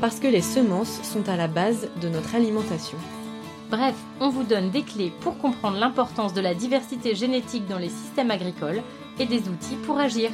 parce que les semences sont à la base de notre alimentation. Bref, on vous donne des clés pour comprendre l'importance de la diversité génétique dans les systèmes agricoles et des outils pour agir.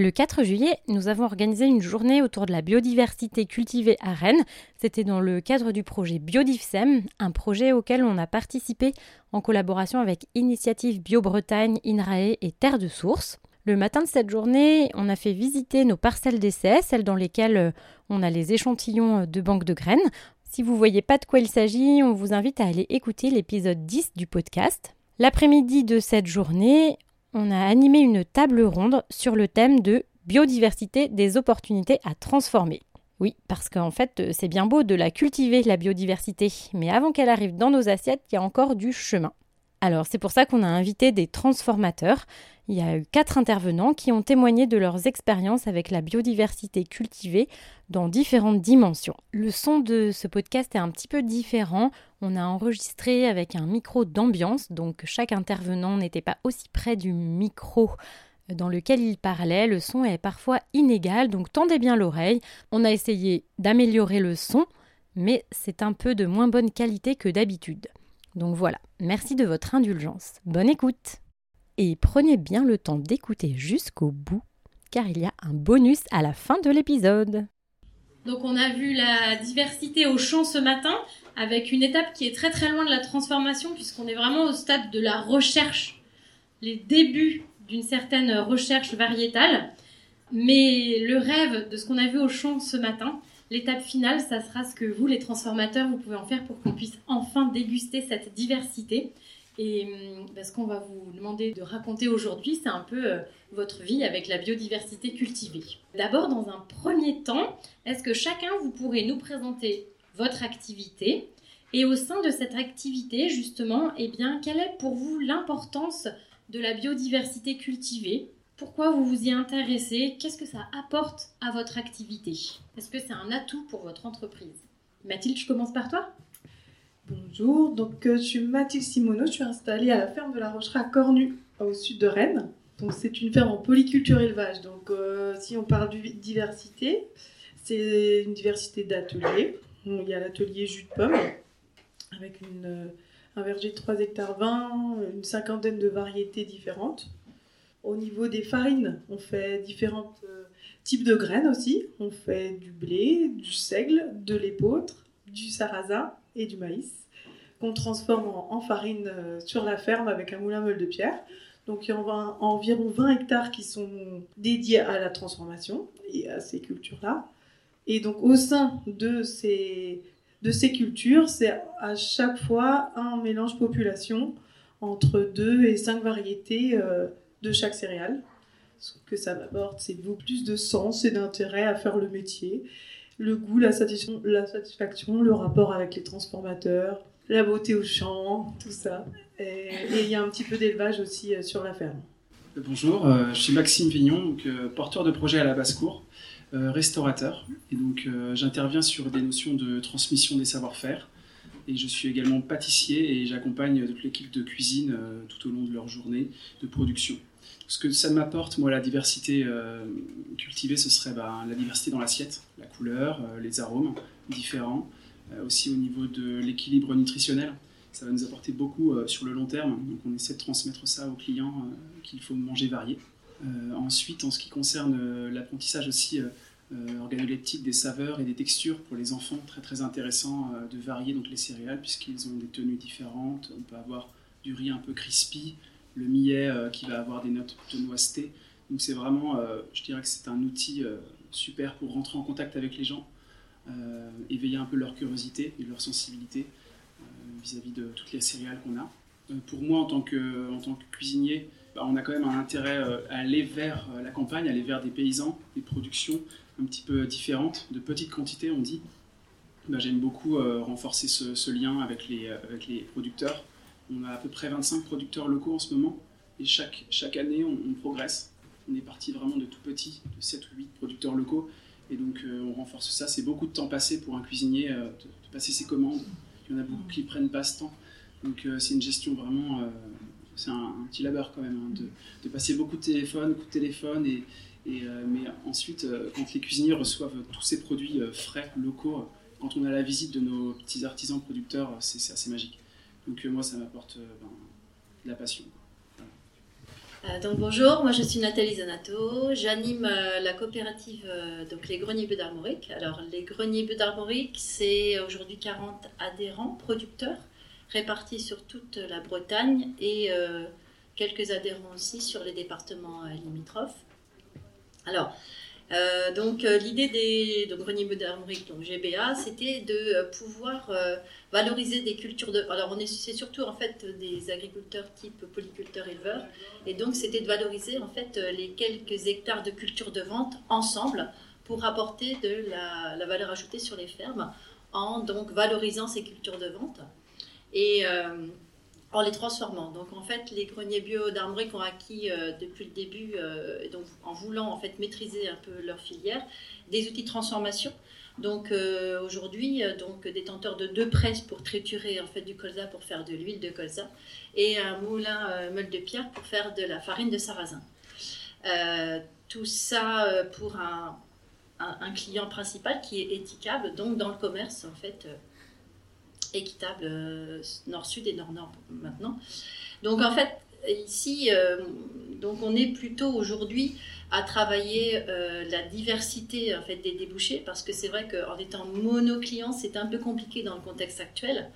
Le 4 juillet, nous avons organisé une journée autour de la biodiversité cultivée à Rennes. C'était dans le cadre du projet Biodifsem, un projet auquel on a participé en collaboration avec Initiative Bio-Bretagne, INRAE et Terre de Source. Le matin de cette journée, on a fait visiter nos parcelles d'essai, celles dans lesquelles euh, on a les échantillons de banques de graines. Si vous ne voyez pas de quoi il s'agit, on vous invite à aller écouter l'épisode 10 du podcast. L'après-midi de cette journée, on a animé une table ronde sur le thème de biodiversité des opportunités à transformer. Oui, parce qu'en fait, c'est bien beau de la cultiver, la biodiversité, mais avant qu'elle arrive dans nos assiettes, il y a encore du chemin. Alors c'est pour ça qu'on a invité des transformateurs. Il y a eu quatre intervenants qui ont témoigné de leurs expériences avec la biodiversité cultivée dans différentes dimensions. Le son de ce podcast est un petit peu différent. On a enregistré avec un micro d'ambiance, donc chaque intervenant n'était pas aussi près du micro dans lequel il parlait. Le son est parfois inégal, donc tendez bien l'oreille. On a essayé d'améliorer le son, mais c'est un peu de moins bonne qualité que d'habitude. Donc voilà, merci de votre indulgence. Bonne écoute Et prenez bien le temps d'écouter jusqu'au bout, car il y a un bonus à la fin de l'épisode. Donc on a vu la diversité au champ ce matin, avec une étape qui est très très loin de la transformation, puisqu'on est vraiment au stade de la recherche, les débuts d'une certaine recherche variétale. Mais le rêve de ce qu'on a vu au champ ce matin, L'étape finale, ça sera ce que vous, les transformateurs, vous pouvez en faire pour qu'on puisse enfin déguster cette diversité. Et hum, bah, ce qu'on va vous demander de raconter aujourd'hui, c'est un peu euh, votre vie avec la biodiversité cultivée. D'abord, dans un premier temps, est-ce que chacun, vous pourrez nous présenter votre activité? Et au sein de cette activité, justement, eh bien, quelle est pour vous l'importance de la biodiversité cultivée? Pourquoi vous vous y intéressez? Qu'est-ce que ça apporte à votre activité? Est-ce que c'est un atout pour votre entreprise? Mathilde, je commence par toi Bonjour, donc euh, je suis Mathilde Simoneau, je suis installée à la ferme de la Rochera à Cornu, au sud de Rennes. Donc c'est une ferme en polyculture élevage. Donc euh, si on parle de diversité, c'est une diversité d'ateliers. Il y a l'atelier jus de pomme avec euh, un verger de 3 hectares 20, une cinquantaine de variétés différentes. Au niveau des farines, on fait différents types de graines aussi. On fait du blé, du seigle, de l'épeautre, du sarrasin et du maïs qu'on transforme en, farine euh, sur la ferme avec un moulin meule de pierre. Donc il y a environ 20 hectares qui sont dédiés à la transformation et à ces cultures-là. Et donc au sein de ces, de ces cultures, c'est à chaque fois un mélange population entre deux et cinq variétés euh, de chaque céréale. Ce que ça m'apporte, c'est beaucoup plus de sens et d'intérêt à faire le métier. Le goût, la satisfaction, la satisfaction, le rapport avec les transformateurs, la beauté au champ, tout ça. Et il y a un petit peu d'élevage aussi euh, sur la ferme. Euh, bonjour, euh, je suis Maxime Vignon, porteur de projet à la basse-cour, restaurateur. Et donc j'interviens sur des notions de transmission des savoir-faire. Et je suis également pâtissier et j'accompagne toute l'équipe de cuisine tout au long de leur journée de production. Ce que ça m'apporte, moi, la diversité euh, cultivée, ce serait bah, la diversité dans l'assiette, la couleur, euh, les arômes différents, euh, aussi au niveau de l'équilibre nutritionnel. Ça va nous apporter beaucoup sur le long terme, donc on essaie de transmettre ça aux clients qu'il faut manger varié. ensuite, en ce qui concerne l'apprentissage aussi organoleptique des saveurs et des textures pour les enfants, très très intéressant de varier donc les céréales puisqu'ils ont des tenues différentes. On peut avoir du riz un peu crispy, le millet euh, qui va avoir des notes de noiseté. Donc c'est vraiment, euh, je dirais que c'est un outil euh, super pour rentrer en contact avec les gens, éveiller un peu leur curiosité et leur sensibilité vis-à-vis de toutes les céréales qu'on a. pour moi, en tant que, en tant que cuisinier, bah, on a quand même un intérêt à aller vers la campagne, aller vers des paysans, des productions un petit peu différentes, de petites quantités, on dit. Bah, j'aime beaucoup renforcer ce, lien avec les, avec les producteurs. On a à peu près 25 producteurs locaux en ce moment, et chaque, année, on, progresse. On est parti vraiment de tout petit, de 7 ou 8 producteurs locaux, et donc on renforce ça. C'est beaucoup de temps passé pour un cuisinier de passer ses commandes il y en a beaucoup qui prennent pas ce temps. Donc euh, c'est une gestion vraiment, euh, c'est un, petit labeur quand même, hein, de, passer beaucoup de téléphones, beaucoup de téléphones, et, euh, mais ensuite, quand les cuisiniers reçoivent tous ces produits frais, locaux, quand on a la visite de nos petits artisans producteurs, c'est assez magique. Donc moi, ça m'apporte ben, de la passion. donc bonjour, moi je suis Nathalie Zanato, j'anime la coopérative donc les Greniers Bleu d'Armorique. Alors les Greniers Bleu d'Armorique, c'est aujourd'hui 40 adhérents producteurs répartis sur toute la Bretagne et euh, quelques adhérents aussi sur les départements euh, limitrophes. Alors, euh, donc l'idée des de Grenier d'Armorique, donc GBA, c'était de pouvoir valoriser des cultures de. Alors on est c'est surtout en fait des agriculteurs type polyculteurs éleveurs, et donc c'était de valoriser en fait les quelques hectares de culture de vente ensemble pour apporter de la, la valeur ajoutée sur les fermes en donc valorisant ces cultures de vente et euh, en les transformant. Donc en fait, les greniers bio d'Armorique ont acquis euh, depuis le début, euh, donc en voulant en fait maîtriser un peu leur filière, des outils de transformation. Donc aujourd'hui, donc détenteur de deux presses pour triturer en fait du colza pour faire de l'huile de colza et un moulin meule de pierre pour faire de la farine de sarrasin. tout ça pour un, un, client principal qui est éthicable, donc dans le commerce en fait équitable euh, nord-sud et nord-nord maintenant. Donc en fait, ici, euh, donc on est plutôt aujourd'hui à travailler euh, la diversité en fait des débouchés parce que c'est vrai qu'en étant mono-client, c'est un peu compliqué dans le contexte actuel.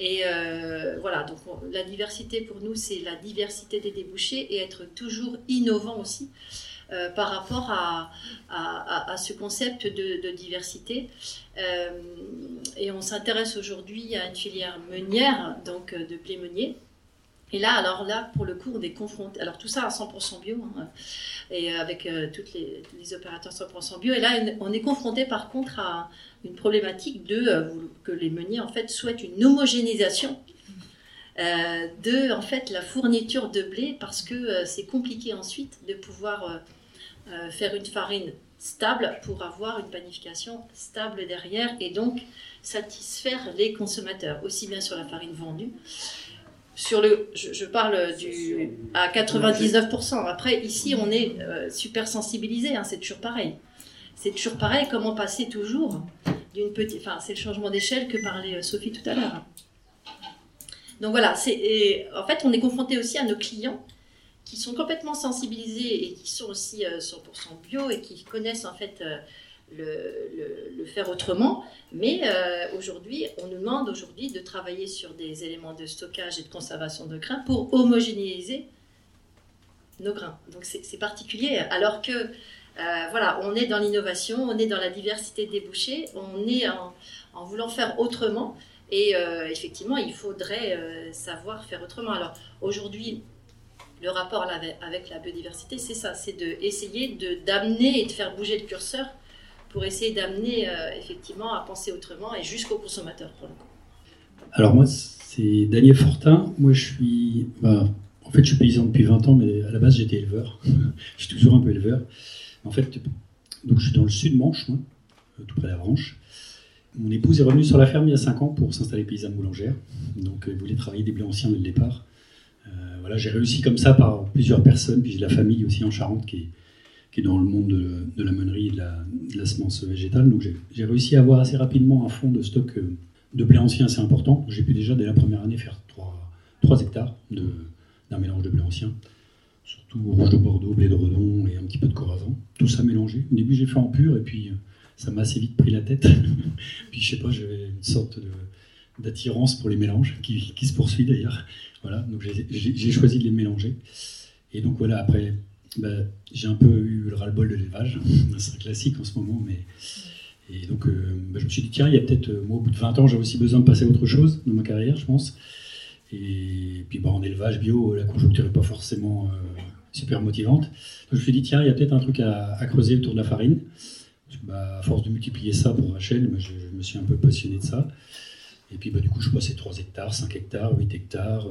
Et voilà, donc la diversité pour nous, c'est la diversité des débouchés et être toujours innovant aussi. Euh, par rapport à, à, ce concept de, diversité. Euh, et on s'intéresse aujourd'hui à une filière meunière, donc euh, de blé meunier. Et là, alors là, pour le coup, on est confronté. Alors tout ça à 100% bio, hein, et avec euh, tous les, les, opérateurs 100% bio. Et là, on est confronté par contre à une problématique de que les meuniers en fait souhaitent une homogénéisation de en fait la fourniture de blé parce que c'est compliqué ensuite de pouvoir euh, faire une farine stable pour avoir une panification stable derrière et donc satisfaire les consommateurs, aussi bien sur la farine vendue. Sur le, je, parle du, à 99%. Après, ici, on est euh, super sensibilisé, hein, c'est toujours pareil. C'est toujours pareil, comment passer toujours d'une petite. Enfin, c'est le changement d'échelle que parlait euh, Sophie tout à l'heure. Donc voilà, c'est, en fait, on est confronté aussi à nos clients qui sont complètement sensibilisés et qui sont aussi 100% euh, bio et qui connaissent en fait euh, le, faire autrement. Mais euh, aujourd'hui, on nous demande aujourd'hui de travailler sur des éléments de stockage et de conservation de grains pour homogénéiser nos grains. Donc c'est particulier, alors que voilà, on est dans l'innovation, on est dans la diversité des bouchers, on est en, en voulant faire autrement. Et effectivement, il faudrait savoir faire autrement. Alors aujourd'hui, le rapport avec la biodiversité, c'est ça, c'est d'essayer de, d'amener et de faire bouger le curseur pour essayer d'amener euh, effectivement à penser autrement et jusqu'au consommateur pour le coup. Alors moi, c'est Daniel Fortin. Moi, je suis, bah, en fait, je suis paysan depuis 20 ans, mais à la base, j'étais éleveur. je suis toujours un peu éleveur. En fait, donc je suis dans le sud Manche, moi, euh, tout près de la Branche. Mon épouse est revenue sur la ferme il y a 5 ans pour s'installer paysanne boulangère. Donc, elle voulait travailler des blés anciens dès le départ j'ai réussi comme ça par plusieurs personnes, puis j'ai la famille aussi en Charente qui est, qui est dans le monde de, la meunerie et de la, semence végétale. Donc j'ai réussi à avoir assez rapidement un fonds de stock euh, de blé ancien assez important. J'ai pu déjà dès la première année faire 3, 3 hectares d'un mélange de blé ancien, surtout rouge de Bordeaux, blé de Redon et un petit peu de Corazon. Tout ça mélangé. Au début j'ai fait en pur et puis euh, ça m'a assez vite pris la tête. puis je sais pas, j'avais une sorte d'attirance pour les mélanges qui, qui se poursuit d'ailleurs. Voilà, donc j'ai choisi de les mélanger. Et donc voilà, après, bah, j'ai un peu eu le ras-le-bol de l'élevage. C'est un classique en ce moment, mais. Et donc, euh, bah, je me suis dit, tiens, il y a peut-être, euh, moi, au bout de 20 ans, j'ai aussi besoin de passer à autre chose dans ma carrière, je pense. Et puis bah, en élevage bio, la conjoncture n'est pas forcément super motivante. Donc je me suis dit, tiens, il y a peut-être un truc à, creuser autour de la farine. Bah, à force de multiplier ça pour Rachel, je, me suis un peu passionné de ça. Et puis bah, du coup, je passais 3 hectares, 5 hectares, 8 hectares.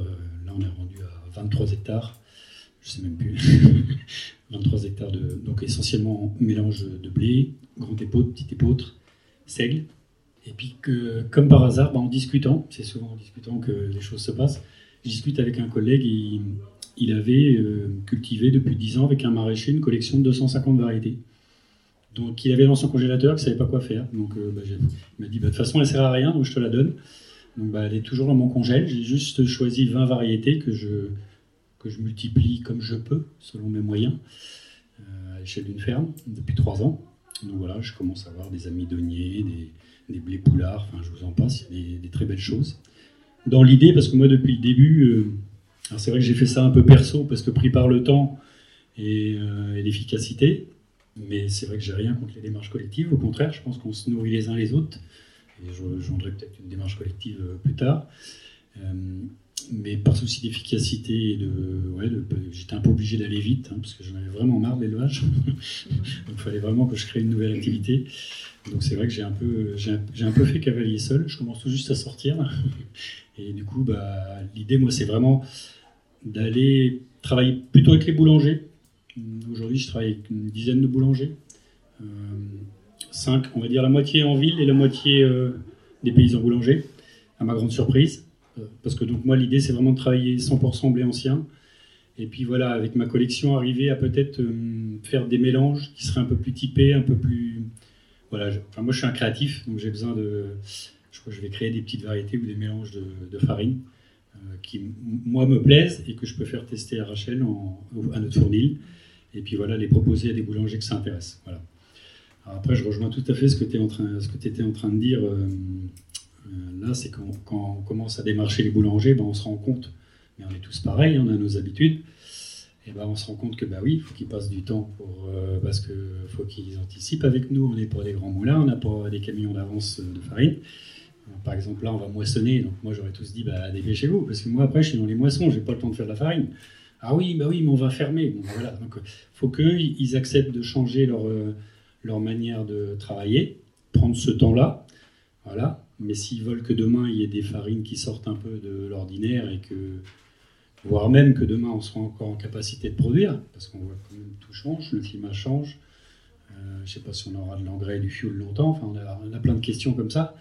là, on est rendu à 23 hectares. Je sais même plus. 23 hectares de. Donc essentiellement mélange de blé, grand épeautre, petit épeautre, seigle. Et puis comme par hasard, bah, en discutant, c'est souvent en discutant que les choses se passent, je discute avec un collègue et il avait euh, cultivé depuis 10 ans avec un maraîcher une collection de 250 variétés. Donc il avait dans son congélateur, il ne savait pas quoi faire. Donc euh, bah, il m'a dit, bah, de toute façon, elle ne sert à rien, donc je te la donne. Donc bah, elle est toujours dans mon congèle. J'ai juste choisi 20 variétés que je, multiplie comme je peux, selon mes moyens, euh, à l'échelle d'une ferme, depuis 3 ans. Donc voilà, je commence à avoir des amidoniers, des, des blés poulards, enfin je vous en passe, il y a des, très belles choses. Dans l'idée, parce que moi depuis le début, c'est vrai que j'ai fait ça un peu perso, parce que pris par le temps et l'efficacité, mais c'est vrai que j'ai rien contre les démarches collectives. Au contraire, je pense qu'on se nourrit les uns les autres. Et je rejoindrai peut-être une démarche collective euh, plus tard. Euh, mais par souci d'efficacité, j'étais un peu obligé d'aller vite, hein, parce que j'en avais vraiment marre de l'élevage. Donc il fallait vraiment que je crée une nouvelle activité. Donc c'est vrai que j'ai un, peu, j'ai un peu fait cavalier seul. Je commence tout juste à sortir. Et du coup, bah, l'idée, moi, c'est vraiment d'aller travailler plutôt avec les boulangers, Aujourd'hui, je travaille avec une dizaine de boulangers. Euh, cinq, on va dire la moitié en ville et la moitié euh, des paysans boulangers, à ma grande surprise. Euh, parce que donc moi, l'idée, c'est vraiment de travailler 100% blé ancien. Et puis voilà, avec ma collection, arriver à peut-être faire des mélanges qui seraient un peu plus typés, un peu plus. Voilà, enfin, moi je suis un créatif, donc j'ai besoin de. Je crois que je vais créer des petites variétés ou des mélanges de, farine qui, moi, me plaisent et que je peux faire tester à Rachel, en, à notre fournil et puis voilà, les proposer à des boulangers que ça intéresse. Voilà. après, je rejoins tout à fait ce que tu étais en train de dire. Euh, euh, là, c'est quand, on commence à démarcher les boulangers, ben, on se rend compte, mais on est tous pareils, on a nos habitudes, et ben, on se rend compte que bah oui, il faut qu'ils passent du temps pour, euh, parce qu'il faut qu'ils anticipent avec nous. On n'est pas des grands moulins, on n'a pas des camions d'avance de farine. Par exemple, là, on va moissonner, donc moi j'aurais tous dit, bah, dépêchez-vous, parce que moi après, je suis dans les moissons, j'ai pas le temps de faire de la farine. Ah oui, bah oui, mais on va fermer. Bon, voilà. Donc, il faut qu'ils acceptent de changer leur, euh, leur manière de travailler, prendre ce temps-là. Voilà. Mais s'ils veulent que demain, il y ait des farines qui sortent un peu de l'ordinaire et que, voire même que demain, on sera encore en capacité de produire, parce qu'on voit que tout change, le climat change. Euh, je ne sais pas si on aura de l'engrais et du fioul longtemps. Enfin, on a, plein de questions comme ça.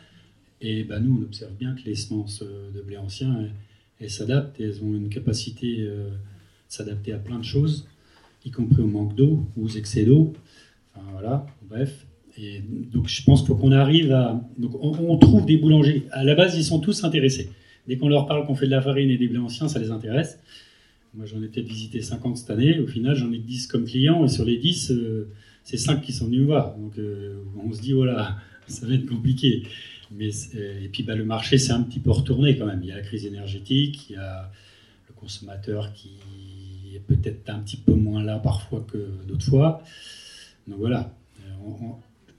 Et bah, nous, on observe bien que les semences de blé ancien, elles, s'adaptent et elles ont une capacité euh, s'adapter à plein de choses, y compris au manque d'eau ou aux excès d'eau. Enfin, voilà, bref. Et donc je pense qu'il faut qu'on arrive à... Donc on, trouve des boulangers. À la base, ils sont tous intéressés. Dès qu'on leur parle qu'on fait de la farine et des blés anciens, ça les intéresse. Moi, j'en ai peut-être visité 50 cette année. Au final, j'en ai 10 comme clients. Et sur les 10, euh, c'est 5 qui sont venus me voir. Donc euh, on se dit, voilà, ça va être compliqué. Mais, et puis bah, le marché s'est un petit peu retourné quand même. Il y a la crise énergétique, il y a le consommateur qui peut-être un petit peu moins là parfois que d'autres fois. Donc voilà. Euh,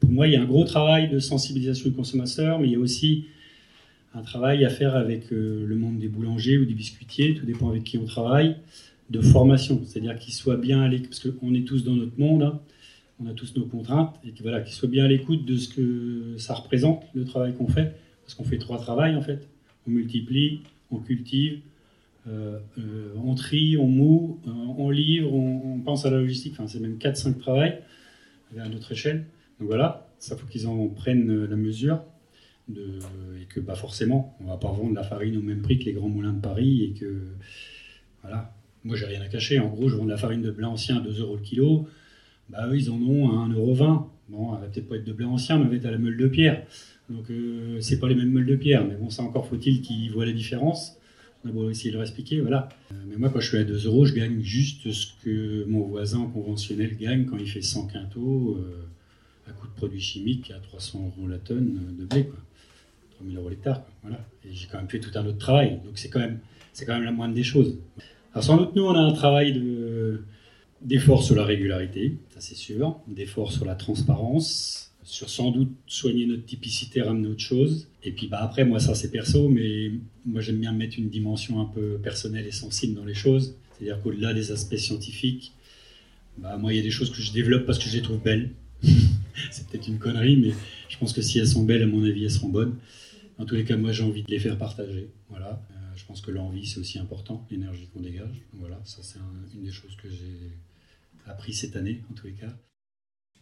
pour moi, il y a un gros travail de sensibilisation du consommateur, mais il y a aussi un travail à faire avec euh, le monde des boulangers ou des biscuitiers, tout dépend avec qui on travaille, de formation, c'est-à-dire qu'ils soient bien à l'écoute, parce qu'on est tous dans notre monde, hein. on a tous nos contraintes, et qu'ils voilà, soient bien à l'écoute de ce que ça représente, le travail qu'on fait, parce qu'on fait trois travails en fait, on multiplie, on cultive, euh, euh, on trie, on moue, euh, on livre, on, pense à la logistique, c'est même 4-5 travails à notre échelle. Donc voilà, ça faut qu'ils en prennent la mesure. Et que bah forcément, on va pas vendre la farine au même prix que les grands moulins de Paris et que voilà, moi j'ai rien à cacher. En gros, je vends de la farine de blé ancien à 2 euros le kilo. Bah eux, ils en ont à 1,20 euro. Bon, elle va peut-être pas être de blé ancien, mais elle va être à la meule de pierre. Donc euh, c'est pas les mêmes meules de pierre, mais bon, ça encore faut-il qu'ils voient la différence. On va essayer de leur expliquer, voilà. Euh, mais moi, quand je suis à 2 euros, je gagne juste ce que mon voisin conventionnel gagne quand il fait 100 quintaux euh, à coût de produits chimiques à 300 euros la tonne de blé, quoi. 3000 euros l'hectare, voilà. Et j'ai quand même fait tout un autre travail, donc c'est quand même, c'est quand même la moindre des choses. Alors sans doute, nous, on a un travail de, d'effort sur la régularité, ça c'est sûr, d'effort sur la transparence, sur sans doute soigner notre typicité, ramener autre chose. Et puis bah, après, moi, ça c'est perso, mais moi j'aime bien mettre une dimension un peu personnelle et sensible dans les choses. C'est-à-dire qu'au-delà des aspects scientifiques, bah, moi il y a des choses que je développe parce que je les trouve belles. c'est peut-être une connerie, mais je pense que si elles sont belles, à mon avis, elles seront bonnes. En tous les cas, moi j'ai envie de les faire partager. Voilà. Euh, je pense que l'envie c'est aussi important, l'énergie qu'on dégage. Voilà, ça c'est une des choses que j'ai appris cette année, en tous les cas.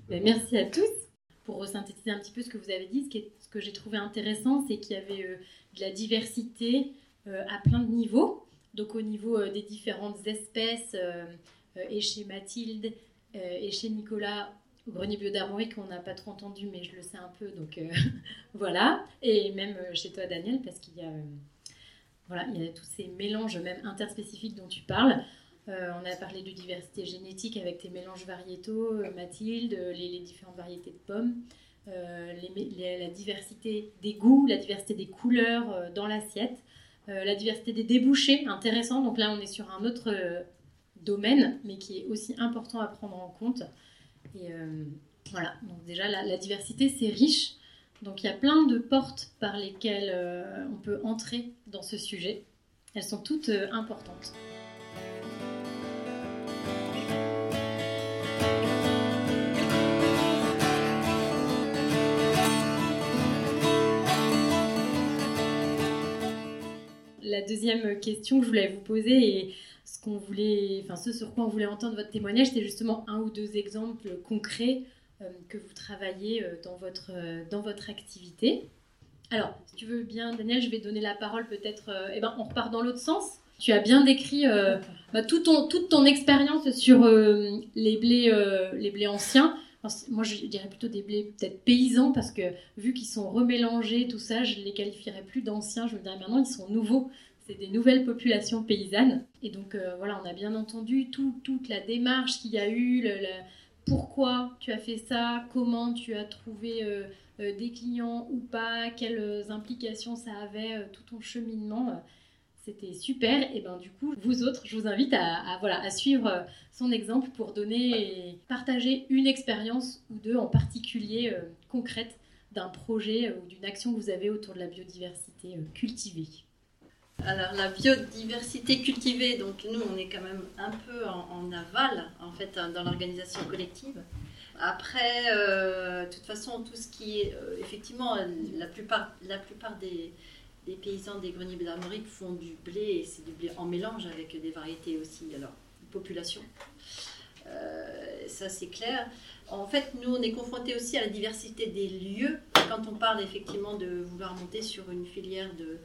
Ben, merci à tous pour synthétiser un petit peu ce que vous avez dit, ce, que j'ai trouvé intéressant, c'est qu'il y avait euh, de la diversité euh, à plein de niveaux. Donc au niveau euh, des différentes espèces, et chez Mathilde, et chez Nicolas, au grenier bio qu'on n'a pas trop entendu, mais je le sais un peu, donc voilà. Et même chez toi, Daniel, parce qu'il y a, voilà, il y a tous ces mélanges, même interspécifiques dont tu parles. Euh, on a parlé de diversité génétique avec tes mélanges variétaux, euh, Mathilde, euh, les, différentes variétés de pommes, la diversité des goûts, la diversité des couleurs dans l'assiette, la diversité des débouchés, intéressant. Donc là, on est sur un autre domaine, mais qui est aussi important à prendre en compte. Et voilà, donc déjà, la, la diversité, c'est riche. Donc il y a plein de portes par lesquelles on peut entrer dans ce sujet. Elles sont toutes importantes. La deuxième question que je voulais vous poser et ce qu'on voulait, enfin ce sur quoi on voulait entendre votre témoignage, c'est justement un ou deux exemples concrets euh, que vous travaillez euh, dans votre, euh, dans votre activité. Alors, si tu veux bien, Daniel, je vais donner la parole peut-être. eh ben, on repart dans l'autre sens. Tu as bien décrit bah, tout ton, toute ton expérience sur les blés, les blés anciens. Moi, je dirais plutôt des blés peut-être paysans parce que vu qu'ils sont remélangés, tout ça, je les qualifierais plus d'anciens. Je me dirais maintenant, ils sont nouveaux c'est des nouvelles populations paysannes. Et donc euh, voilà, on a bien entendu toute la démarche qu'il y a eu, pourquoi tu as fait ça, comment tu as trouvé euh, euh, des clients ou pas, quelles implications ça avait, tout ton cheminement. C'était super. Et ben du coup, vous autres, je vous invite à, voilà, à suivre son exemple pour donner, partager une expérience ou deux en particulier concrète d'un projet ou d'une action que vous avez autour de la biodiversité cultivée. Alors la biodiversité cultivée, donc nous on est quand même un peu en, aval en fait dans l'organisation collective. Après, euh, de toute façon, tout ce qui est euh, effectivement la plupart, la plupart des, paysans des greniers d'Armorique font du blé c'est du blé en mélange avec des variétés aussi. Alors population, euh, ça c'est clair. En fait, nous on est confrontés aussi à la diversité des lieux. Quand on parle effectivement de vouloir monter sur une filière de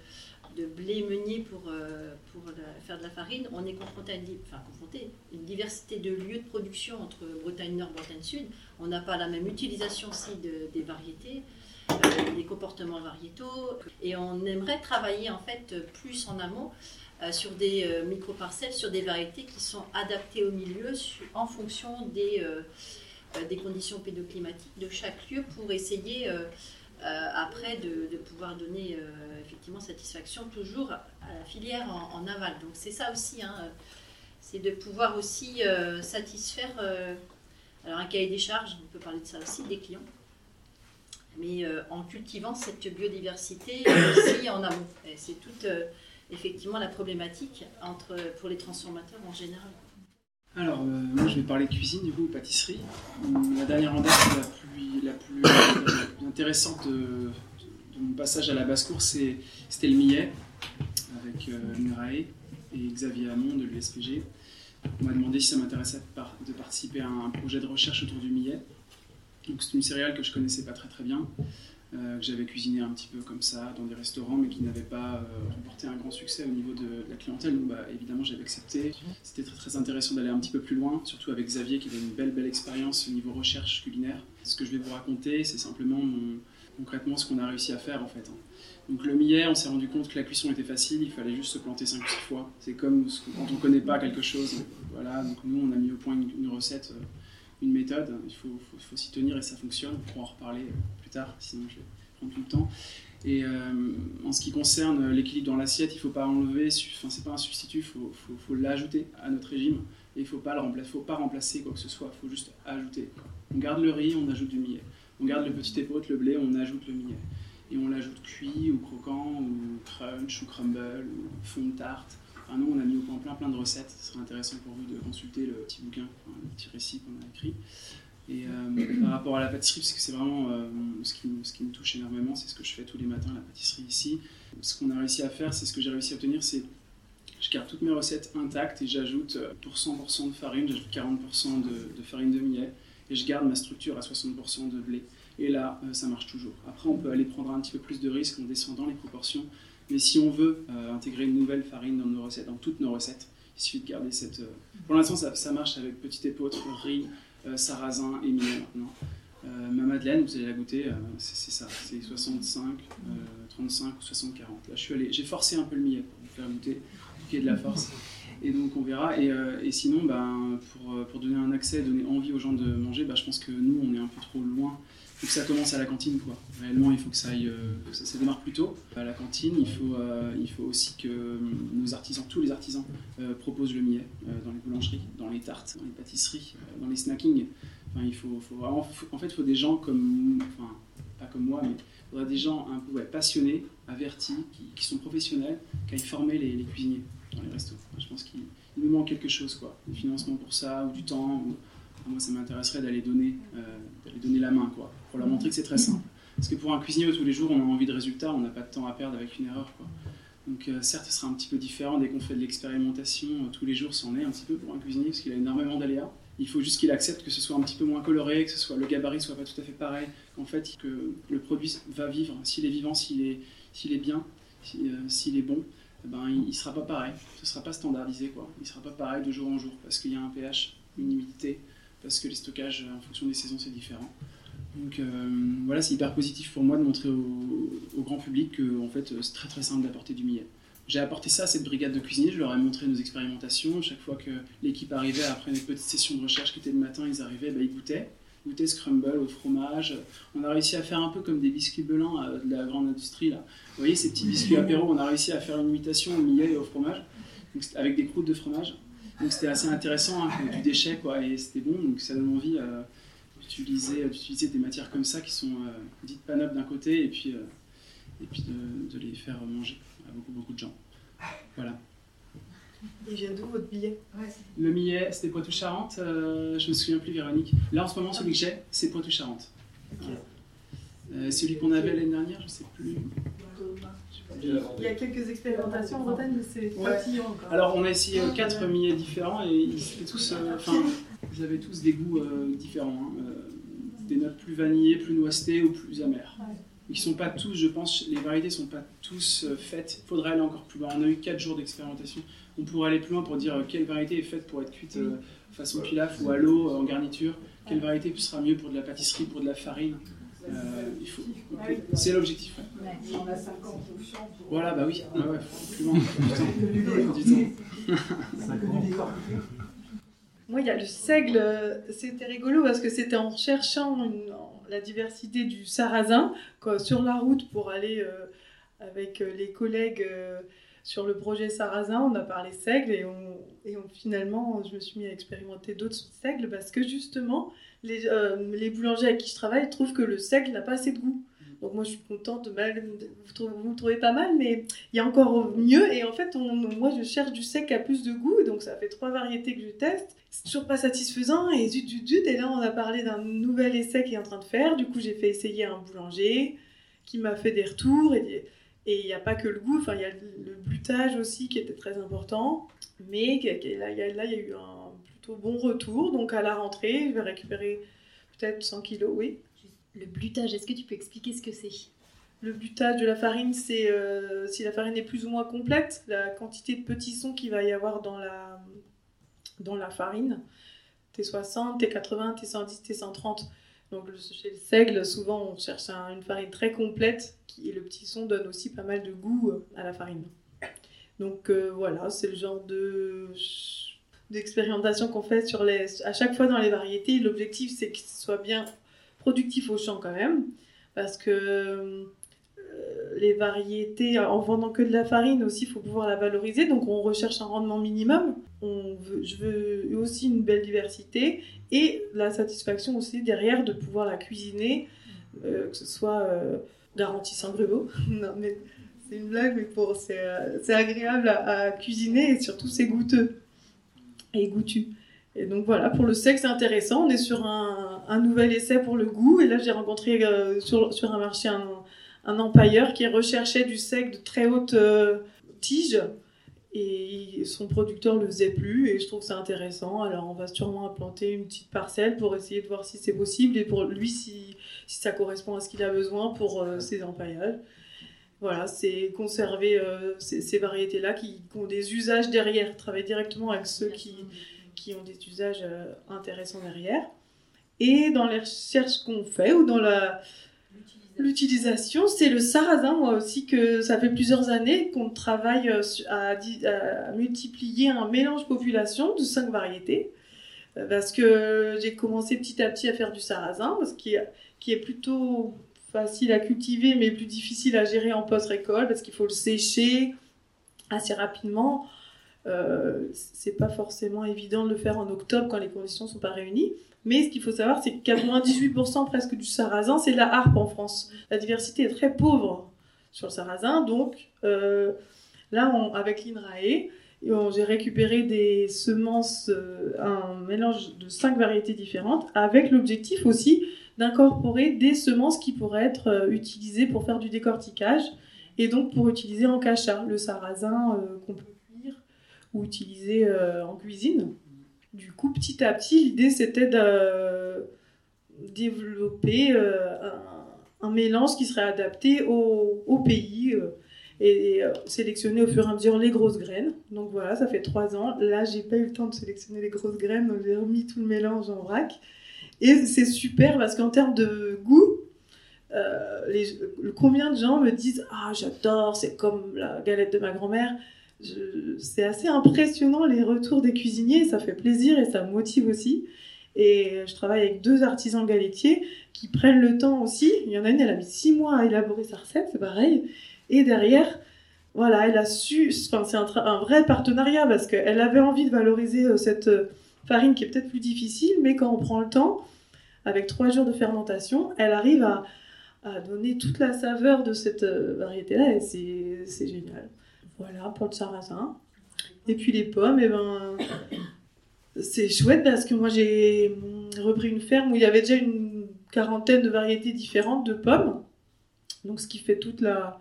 de blé meunier pour, euh, pour faire de la farine, on est confronté à une, diversité de lieux de production entre Bretagne Nord, Bretagne Sud. On n'a pas la même utilisation aussi de, des variétés, des comportements variétaux. Et on aimerait travailler en fait plus en amont euh, sur des micro-parcelles, sur des variétés qui sont adaptées au milieu en fonction des, des conditions pédoclimatiques de chaque lieu pour essayer euh, après de, pouvoir donner euh, effectivement satisfaction toujours à la filière en, aval. Donc c'est ça aussi, hein, c'est de pouvoir aussi euh, satisfaire alors un cahier des charges, on peut parler de ça aussi, des clients, mais en cultivant cette biodiversité aussi en amont. C'est toute effectivement la problématique pour les transformateurs en général. Alors, euh, moi je vais parler cuisine, du coup, pâtisserie. La dernière en date, la plus, intéressante de, mon passage à la basse-cour, c'était le millet, avec euh, Murae et Xavier Hamon de l'USPG. On m'a demandé si ça m'intéressait de, participer à un projet de recherche autour du millet. Donc c'est une céréale que je connaissais pas très très bien. Euh, que j'avais cuisiné un petit peu comme ça dans des restaurants, mais qui n'avait pas euh, remporté un grand succès au niveau de, la clientèle. Donc bah, évidemment, j'avais accepté. C'était très très intéressant d'aller un petit peu plus loin, surtout avec Xavier qui avait une belle belle expérience au niveau recherche culinaire. Ce que je vais vous raconter, c'est simplement concrètement ce qu'on a réussi à faire en fait. Hein. Donc le millet, on s'est rendu compte que la cuisson était facile, il fallait juste se planter 5 ou 6 fois. C'est comme quand on ne connaît pas quelque chose. Voilà, donc nous on a mis au point une, recette, euh, une méthode, il faut, s'y tenir et ça fonctionne. On pourra en reparler tard, sinon je vais prendre tout le temps. Et euh, en ce qui concerne l'équilibre dans l'assiette, il ne faut pas enlever, enfin c'est pas un substitut, il faut, l'ajouter à notre régime. Et il ne faut pas, faut pas remplacer quoi que ce soit, il faut juste ajouter. On garde le riz, on ajoute du millet. On garde le petit épaule, le blé, on ajoute le millet. Et on l'ajoute cuit ou croquant ou crunch ou crumble ou fond de tarte. Enfin, nous, on a mis au point plein plein de recettes. Ce serait intéressant pour vous de consulter le petit bouquin, le petit récit qu'on a écrit. Et euh, par rapport à la pâtisserie, parce que c'est vraiment euh, ce, qui, ce, qui, me touche énormément, c'est ce que je fais tous les matins, la pâtisserie ici. Ce qu'on a réussi à faire, c'est ce que j'ai réussi à obtenir, c'est je garde toutes mes recettes intactes et j'ajoute euh, pour 100% de farine, j'ajoute 40% de, de, farine de millet et je garde ma structure à 60% de blé. Et là, ça marche toujours. Après, on peut aller prendre un petit peu plus de risques en descendant les proportions. Mais si on veut intégrer une nouvelle farine dans nos recettes, dans toutes nos recettes, il suffit de garder cette. Pour l'instant, ça, marche avec petit épeautre, riz, euh, sarrasin et millet maintenant. Euh, ma madeleine, vous allez la goûter, euh, c'est ça, c'est 65, 35 ou 60-40. Là, je suis allé, j'ai forcé un peu le millet pour vous faire goûter, pour qu'il y ait de la force. Et donc on verra. Et, sinon, ben, pour, pour, donner un accès, donner envie aux gens de manger, ben, je pense que nous, on est un peu trop loin faut que ça commence à la cantine. Quoi. Réellement, il faut que ça, aille, euh, ça, démarre plus tôt. À la cantine, il faut, euh, il faut aussi que euh, nos artisans, tous les artisans, proposent le millet dans les boulangeries, dans les tartes, dans les pâtisseries, dans les snackings. Enfin, il faut, faut en fait, il faut des gens comme, enfin, pas comme moi, mais il faudra des gens un peu passionnés, avertis, qui, sont professionnels, qui aillent former les, cuisiniers dans les restos. je pense qu'il nous manque quelque chose, quoi. Du financement pour ça, ou du temps. Moi, ça m'intéresserait d'aller donner, d'aller donner la main, quoi pour leur montrer que c'est très simple. Parce que pour un cuisinier tous les jours, on a envie de résultats, on n'a pas de temps à perdre avec une erreur. Quoi. Donc euh, certes, ce sera un petit peu différent dès qu'on fait de l'expérimentation euh, tous les jours, c'en est un petit peu pour un cuisinier parce qu'il a énormément d'aléas. Il faut juste qu'il accepte que ce soit un petit peu moins coloré, que ce soit le gabarit soit pas tout à fait pareil, qu'en fait que le produit va vivre. S'il est vivant, s'il est, s'il est bien, euh, s'il est bon, eh ben il, ne sera pas pareil. Ce sera pas standardisé quoi. Il sera pas pareil de jour en jour parce qu'il y a un pH, une humidité, parce que les stockages en fonction des saisons c'est différent. Donc euh, voilà, c'est hyper positif pour moi de montrer au, grand public que en fait, c'est très très simple d'apporter du millet. J'ai apporté ça à cette brigade de cuisiniers, je leur ai montré nos expérimentations. Chaque fois que l'équipe arrivait après une petite session de recherche qui était le matin, ils arrivaient, bah, ils goûtaient. Ils goûtaient scrumble au fromage. On a réussi à faire un peu comme des biscuits belins euh, de la grande industrie. Là. Vous voyez, ces petits biscuits apéro, on a réussi à faire une imitation au millet et au fromage, avec des croûtes de fromage. Donc c'était assez intéressant, hein, du déchet, quoi, et c'était bon, donc ça donne envie. Euh, d'utiliser, d'utiliser des matières comme ça qui sont euh, dites pas d'un côté et puis, euh, et puis de, de, les faire manger à beaucoup, beaucoup de gens. Voilà. Il vient d'où votre billet? Le millet, c'était Poitou-Charentes. Euh, je me souviens plus, Véronique. Là, en ce moment, celui que j'ai, c'est Poitou-Charentes. Celui qu'on avait l'année dernière, je ne sais plus. Il y a quelques expérimentations en Bretagne, mais c'est ouais. encore. Alors, on a essayé quatre millets différents et ils étaient tous. Enfin, vous avez tous des goûts euh, différents, hein. euh, des notes plus vanillées, plus noissetées ou plus amères. Ils sont pas tous, je pense, les variétés sont pas tous euh, faites. Il faudrait aller encore plus loin. On a eu 4 jours d'expérimentation. On pourrait aller plus loin pour dire quelle variété est faite pour être cuite façon pilaf ou à l'eau en garniture. Quelle variété sera mieux pour de la pâtisserie, pour de la farine? C'est l'objectif. On a 50 options. Voilà, bah oui. Ah ouais, plus loin. du temps. Moi, il y a le seigle, c'était rigolo parce que c'était en cherchant la diversité du sarrasin sur la route pour aller euh, avec euh, les collègues euh, sur le projet sarrasin. On a parlé seigle et, et finalement, je me suis mis à expérimenter d'autres seigles parce que justement, les, les boulangers avec qui je travaille trouvent que le seigle n'a pas assez de goût. Donc moi je suis contente, mal, vous, me trouvez pas mal, mais il y a encore mieux. Et en fait, moi je cherche du sec à plus de goût, donc ça fait trois variétés que je teste. C'est toujours pas satisfaisant, et zut, zut, zut. Et là on a parlé d'un nouvel essai qu'il est en train de faire. Du coup j'ai fait essayer un boulanger qui m'a fait des retours. Et il n'y a pas que le goût, enfin il y a le blutage aussi qui était très important. Mais là il y, a eu un plutôt bon retour. Donc à la rentrée, je vais récupérer peut-être 100 kilos, oui. Le blutage, est-ce que tu peux expliquer ce que c'est? Le blutage de la farine, c'est euh, si la farine est plus ou moins complète, la quantité de petits sons qu'il va y avoir dans la, dans la farine. T60, T80, T110, T130. Donc chez le seigle, souvent on cherche une farine très complète et le petit son donne aussi pas mal de goût euh, à la farine. Donc euh, voilà, c'est le genre de d'expérimentation qu'on fait sur les, à chaque fois dans les variétés. L'objectif c'est que ce soit bien productif au champ quand même, parce que euh, les variétés, en vendant que de la farine aussi, il faut pouvoir la valoriser. Donc on recherche un rendement minimum. Je veux aussi une belle diversité et la satisfaction aussi derrière de pouvoir la cuisiner que ce soit garantie sans non, mais c'est une blague, mais pour c'est agréable à, cuisiner et surtout c'est goûteux et goûtu. Et donc voilà, pour le sexe, c'est intéressant. On est sur un, un, nouvel essai pour le goût. Et là, j'ai rencontré sur, sur un marché un, un empailleur qui recherchait du sec de très haute euh, tige et son producteur le faisait plus et je trouve ça intéressant. Alors on va sûrement implanter une petite parcelle pour essayer de voir si c'est possible et pour lui si, si ça correspond à ce qu'il a besoin pour euh, ses empaillages. Voilà, c'est conserver euh, ces, variétés-là qui, ont des usages derrière, travailler directement avec ceux qui, qui ont des usages intéressants derrière. Et dans les recherches qu'on fait ou dans la, L'utilisation, c'est le sarrasin, moi aussi, que ça fait plusieurs années qu'on travaille euh, à, multiplier un mélange population de cinq variétés. Euh, parce que j'ai commencé petit à petit à faire du sarrasin, ce qui qui est plutôt facile à cultiver, mais plus difficile à gérer en post-récolte, parce qu'il faut le sécher assez rapidement. Euh, c'est pas forcément évident de le faire en octobre quand les conditions sont pas réunies. Mais ce qu'il faut savoir, c'est que 98% presque du sarrasin, c'est de la harpe en France. La diversité est très pauvre sur le sarrasin. Donc euh, là, avec l'INRAE, j'ai récupéré des semences, euh, un mélange de cinq variétés différentes, avec l'objectif aussi d'incorporer des semences qui pourraient être utilisées pour faire du décortiquage et donc pour utiliser en cachat, le sarrasin qu'on peut ou utiliser en cuisine. Du coup, petit à petit, l'idée c'était de développer euh, un, mélange qui serait adapté au, pays euh, et, euh, sélectionner au fur et à mesure les grosses graines. Donc voilà, ça fait trois ans. Là, j'ai pas eu le temps de sélectionner les grosses graines, donc j'ai remis tout le mélange en vrac. Et c'est super parce qu'en termes de goût, combien de gens me disent Ah, j'adore, c'est comme la galette de ma grand-mère c'est assez impressionnant les retours des cuisiniers, ça fait plaisir et ça motive aussi. Et je travaille avec deux artisans galettiers qui prennent le temps aussi. Il y en a une, elle a mis six mois à élaborer sa recette, c'est pareil. Et derrière, voilà, elle a su, enfin, c'est un, vrai partenariat parce qu'elle avait envie de valoriser euh, cette euh, farine qui est peut-être plus difficile, mais quand on prend le temps, avec trois jours de fermentation, elle arrive à, à donner toute la saveur de cette euh, variété-là et c'est génial. Voilà, pour le sarrasin. Et puis les pommes, eh ben, c'est chouette parce que moi j'ai repris une ferme où il y avait déjà une quarantaine de variétés différentes de pommes. Donc ce qui fait toute la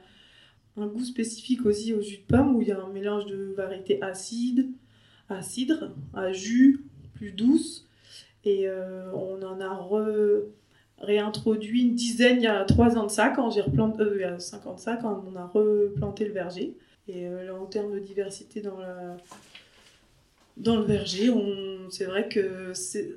un goût spécifique aussi au jus de pomme où il y a un mélange de variétés acides, à cidre, à jus, plus douces. Et euh, on en a réintroduit une dizaine il y a trois ans de ça quand j'ai replanté, euh, il y a 50 ça quand on a replanté le verger. Et euh, là, en termes de diversité dans, le verger, c'est vrai que c'est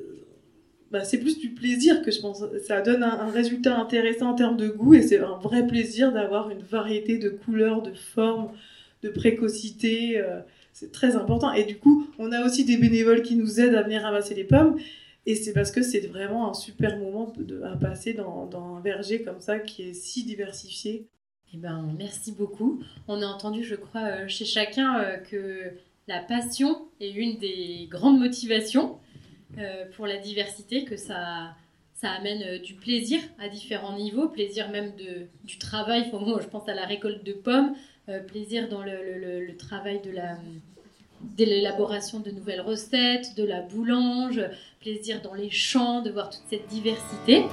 bah, plus du plaisir que je pense. Ça donne un, résultat intéressant en termes de goût et c'est un vrai plaisir d'avoir une variété de couleurs, de formes, de précocité. Euh, c'est très important. Et du coup, on a aussi des bénévoles qui nous aident à venir ramasser les pommes. Et c'est parce que c'est vraiment un super moment à passer dans, un verger comme ça qui est si diversifié. Eh ben, merci beaucoup. On a entendu, je crois, euh, chez chacun euh, que la passion est une des grandes motivations euh, pour la diversité, que ça, ça amène du plaisir à différents niveaux, plaisir même de, du travail, je pense à la récolte de pommes, plaisir dans le, le travail de la de l'élaboration de nouvelles recettes, de la boulange, plaisir dans les champs, de voir toute cette diversité.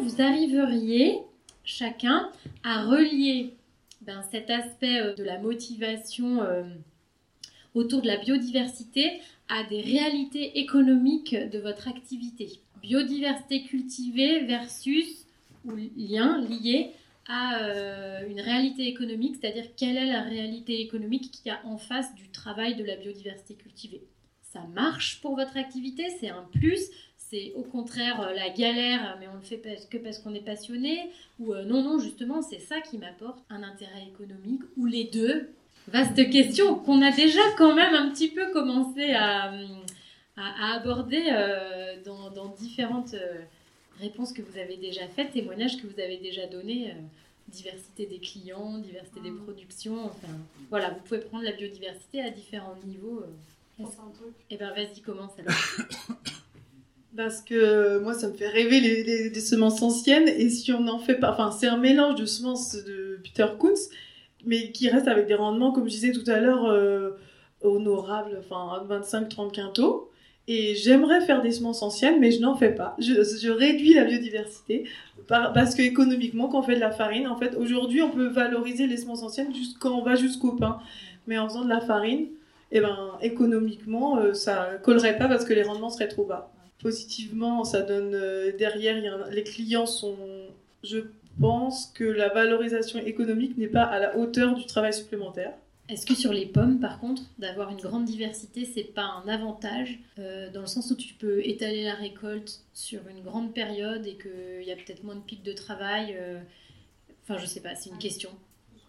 Vous arriveriez chacun à relier ben, cet aspect euh, de la motivation euh, autour de la biodiversité à des réalités économiques de votre activité Biodiversité cultivée versus ou lien lié à euh, une réalité économique, c'est-à-dire quelle est la réalité économique qu'il y a en face du travail de la biodiversité cultivée. Ça marche pour votre activité, c'est un plus, c'est au contraire euh, la galère, mais on le fait que parce qu'on est passionné, ou euh, non, non, justement, c'est ça qui m'apporte un intérêt économique, ou les deux. Vaste question qu'on a déjà quand même un petit peu commencé à, à, aborder euh, dans, différentes réponses que vous avez déjà faites, témoignages que vous avez déjà donnés diversité des clients, diversité des productions. Enfin, voilà, vous pouvez prendre la biodiversité à différents niveaux. Et eh ben, vas-y, commence alors. Parce que moi, ça me fait rêver les, semences anciennes. Et si on en fait pas, enfin, c'est un mélange de semences de Peter Kunz, mais qui reste avec des rendements, comme je disais tout à l'heure, euh, honorables, enfin, 25-30 quintaux. Et j'aimerais faire des semences anciennes, mais je n'en fais pas. Je, réduis la biodiversité parce que économiquement, quand on fait de la farine, en fait, aujourd'hui, on peut valoriser les semences anciennes quand on va jusqu'au pain. Mais en faisant de la farine, eh ben, économiquement, euh, ça collerait pas parce que les rendements seraient trop bas. Positivement, ça donne euh, derrière, les clients sont, je pense que la valorisation économique n'est pas à la hauteur du travail supplémentaire. Est-ce que sur les pommes, par contre, d'avoir une grande diversité, c'est pas un avantage euh, dans le sens où tu peux étaler la récolte sur une grande période et qu'il y a peut-être moins de pics de travail euh, Enfin, je sais pas, c'est une question.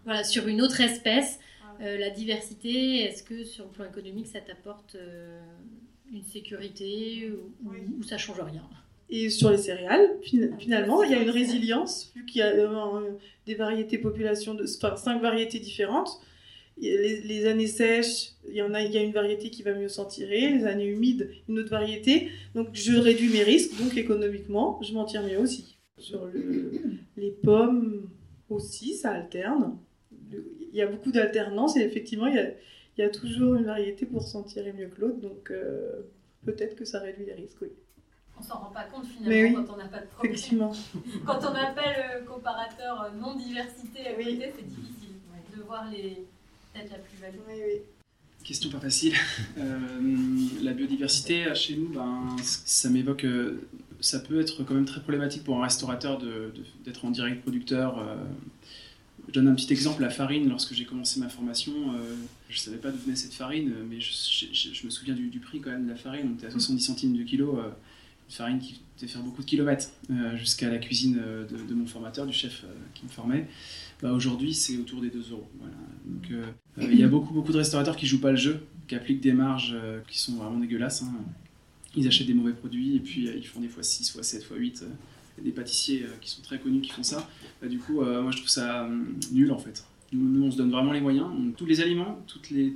Voilà, sur une autre espèce, la diversité, est-ce que sur le plan économique, ça t'apporte une sécurité ou, ou, ça change rien et sur les céréales, finalement, il y a une résilience, vu qu'il y a des variétés population de, enfin, cinq variétés différentes les, années sèches, il y en a, il y a une variété qui va mieux s'en tirer, les années humides, une autre variété. Donc je réduis mes risques, donc économiquement, je m'en tire mieux aussi. Sur le, les pommes aussi, ça alterne. Il y a beaucoup d'alternance et effectivement, il y a, il y a toujours une variété pour s'en tirer mieux que l'autre, donc euh, peut-être que ça réduit les risques, oui. On s'en rend pas compte finalement quand on n'a pas de problème. Effectivement. quand on appelle comparateur non diversité à côté, c'est difficile de voir les, la plus-value. Question pas facile. Euh, la biodiversité, chez nous, ben, ça m'évoque. Euh, ça peut être quand même très problématique pour un restaurateur d'être en direct producteur. Euh. Je donne un petit exemple, la farine, lorsque j'ai commencé ma formation, je ne savais pas d'où venait cette farine, mais je, me souviens du, prix quand même de la farine, on était à 70 centimes de kilo, une farine qui faisait faire beaucoup de kilomètres, jusqu'à la cuisine de, de, mon formateur, du chef qui me formait. Bah, aujourd'hui c'est autour des 2 euros. Donc euh, euh, il y a beaucoup, beaucoup de restaurateurs qui jouent pas le jeu, qui appliquent des marges euh, qui sont vraiment dégueulasses. Hein. Ils achètent des mauvais produits et puis ils font des fois 6, fois 7, fois 8. Il y a des pâtissiers qui sont très connus qui font ça. Du coup, moi je trouve ça nul en fait. Nous, on se donne vraiment les moyens. tous les aliments, toutes les,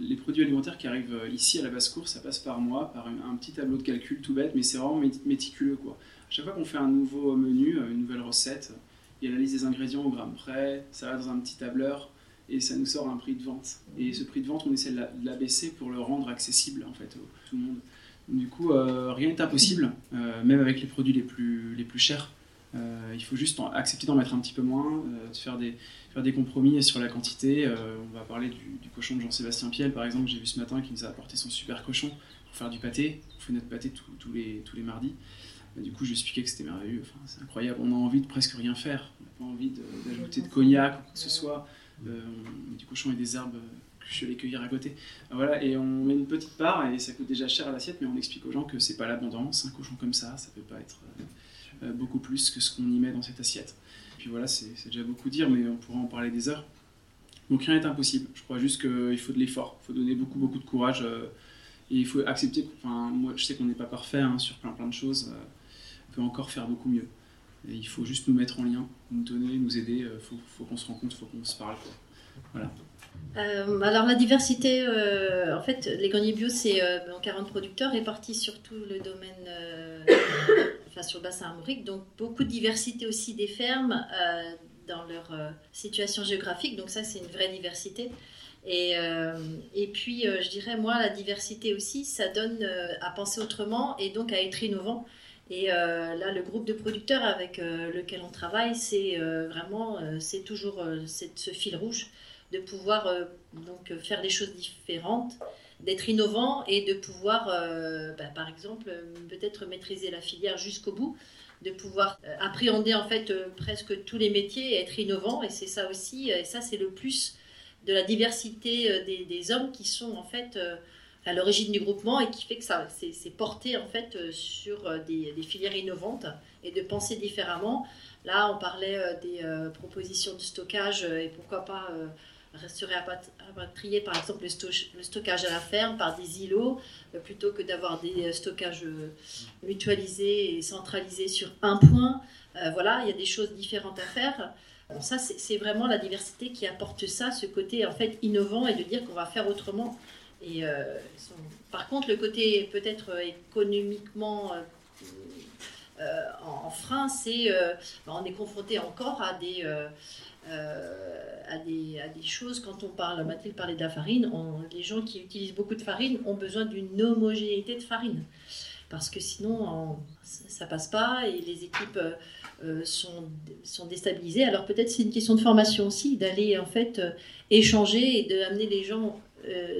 les, produits alimentaires qui arrivent ici à la basse-cour, ça passe par mois, par un, petit tableau de calcul tout bête, mais c'est vraiment méticuleux. Quoi. À chaque fois qu'on fait un nouveau menu, une nouvelle recette, il y a la liste des ingrédients au gramme près, ça va dans un petit tableur et ça nous sort un prix de vente. Et ce prix de vente, on essaie de l'abaisser pour le rendre accessible en fait à tout le monde. Du coup, euh, rien n'est impossible, euh, même avec les produits les plus chers. Euh, il faut juste accepter d'en mettre un petit peu moins, de faire des, faire des compromis sur la quantité. on va parler du, cochon de Jean-Sébastien Piel, par exemple, j'ai vu ce matin, qui nous a apporté son super cochon pour faire du pâté. On fait notre pâté tous les, tous les mardis du coup, je lui expliquais que c'était merveilleux. C'est incroyable. On a envie de presque rien faire. On n'a pas envie d'ajouter de, cognac ou quoi que ce soit. Euh, du cochon et des herbes que je suis allé cueillir à côté. Voilà, et on met une petite part et ça coûte déjà cher à l'assiette, mais on explique aux gens que c'est pas l'abondance. Un cochon comme ça, ça peut pas être euh, euh, beaucoup plus que ce qu'on y met dans cette assiette. Et puis voilà, c'est déjà beaucoup dire, mais on pourra en parler des heures. Donc rien n'est impossible. Je crois juste qu'il faut de l'effort. Il faut donner beaucoup, beaucoup de courage. et il faut accepter. Enfin, moi, je sais qu'on n'est pas parfait hein, sur plein, plein de choses peut encore faire beaucoup mieux. Et il faut juste nous mettre en lien, nous donner, nous aider. Il euh, faut, qu'on se rencontre, il faut qu'on se parle. Voilà. Euh, alors la diversité, euh, en fait, les greniers bio, c'est 40 producteurs répartis sur tout le domaine, enfin sur le bassin armorique, donc beaucoup de diversité aussi des fermes dans leur situation géographique, donc ça c'est une vraie diversité. Et, et puis je dirais, moi, la diversité aussi, ça donne à penser autrement et donc à être innovant. Et euh, là, le groupe de producteurs avec euh, lequel on travaille, c'est euh, vraiment, c'est toujours ce fil rouge de pouvoir donc faire des choses différentes, d'être innovant et de pouvoir, bah, par exemple, peut-être maîtriser la filière jusqu'au bout, de pouvoir appréhender en fait presque tous les métiers et être innovant. Et c'est ça aussi, et ça c'est le plus de la diversité des, hommes qui sont en fait à l'origine du groupement et qui fait que ça c'est porté en fait euh, sur euh, des, filières innovantes et de penser différemment. Là, on parlait euh, des propositions de stockage et pourquoi pas resterait rapatrier par exemple le, stockage à la ferme par des îlots plutôt que d'avoir des stockages mutualisés et centralisés sur un point. voilà, il y a des choses différentes à faire. ça, c'est vraiment la diversité qui apporte ça, ce côté en fait innovant et de dire qu'on va faire autrement. Et par contre, le côté peut-être économiquement en, frein, c'est ben, on est confronté encore à des euh, des, des, choses. Quand on parle, Mathilde parlait de la farine, les gens qui utilisent beaucoup de farine ont besoin d'une homogénéité de farine. Parce que sinon, ça passe pas et les équipes euh, sont, déstabilisées. Alors peut-être c'est une question de formation aussi, d'aller en fait euh, échanger et d'amener les gens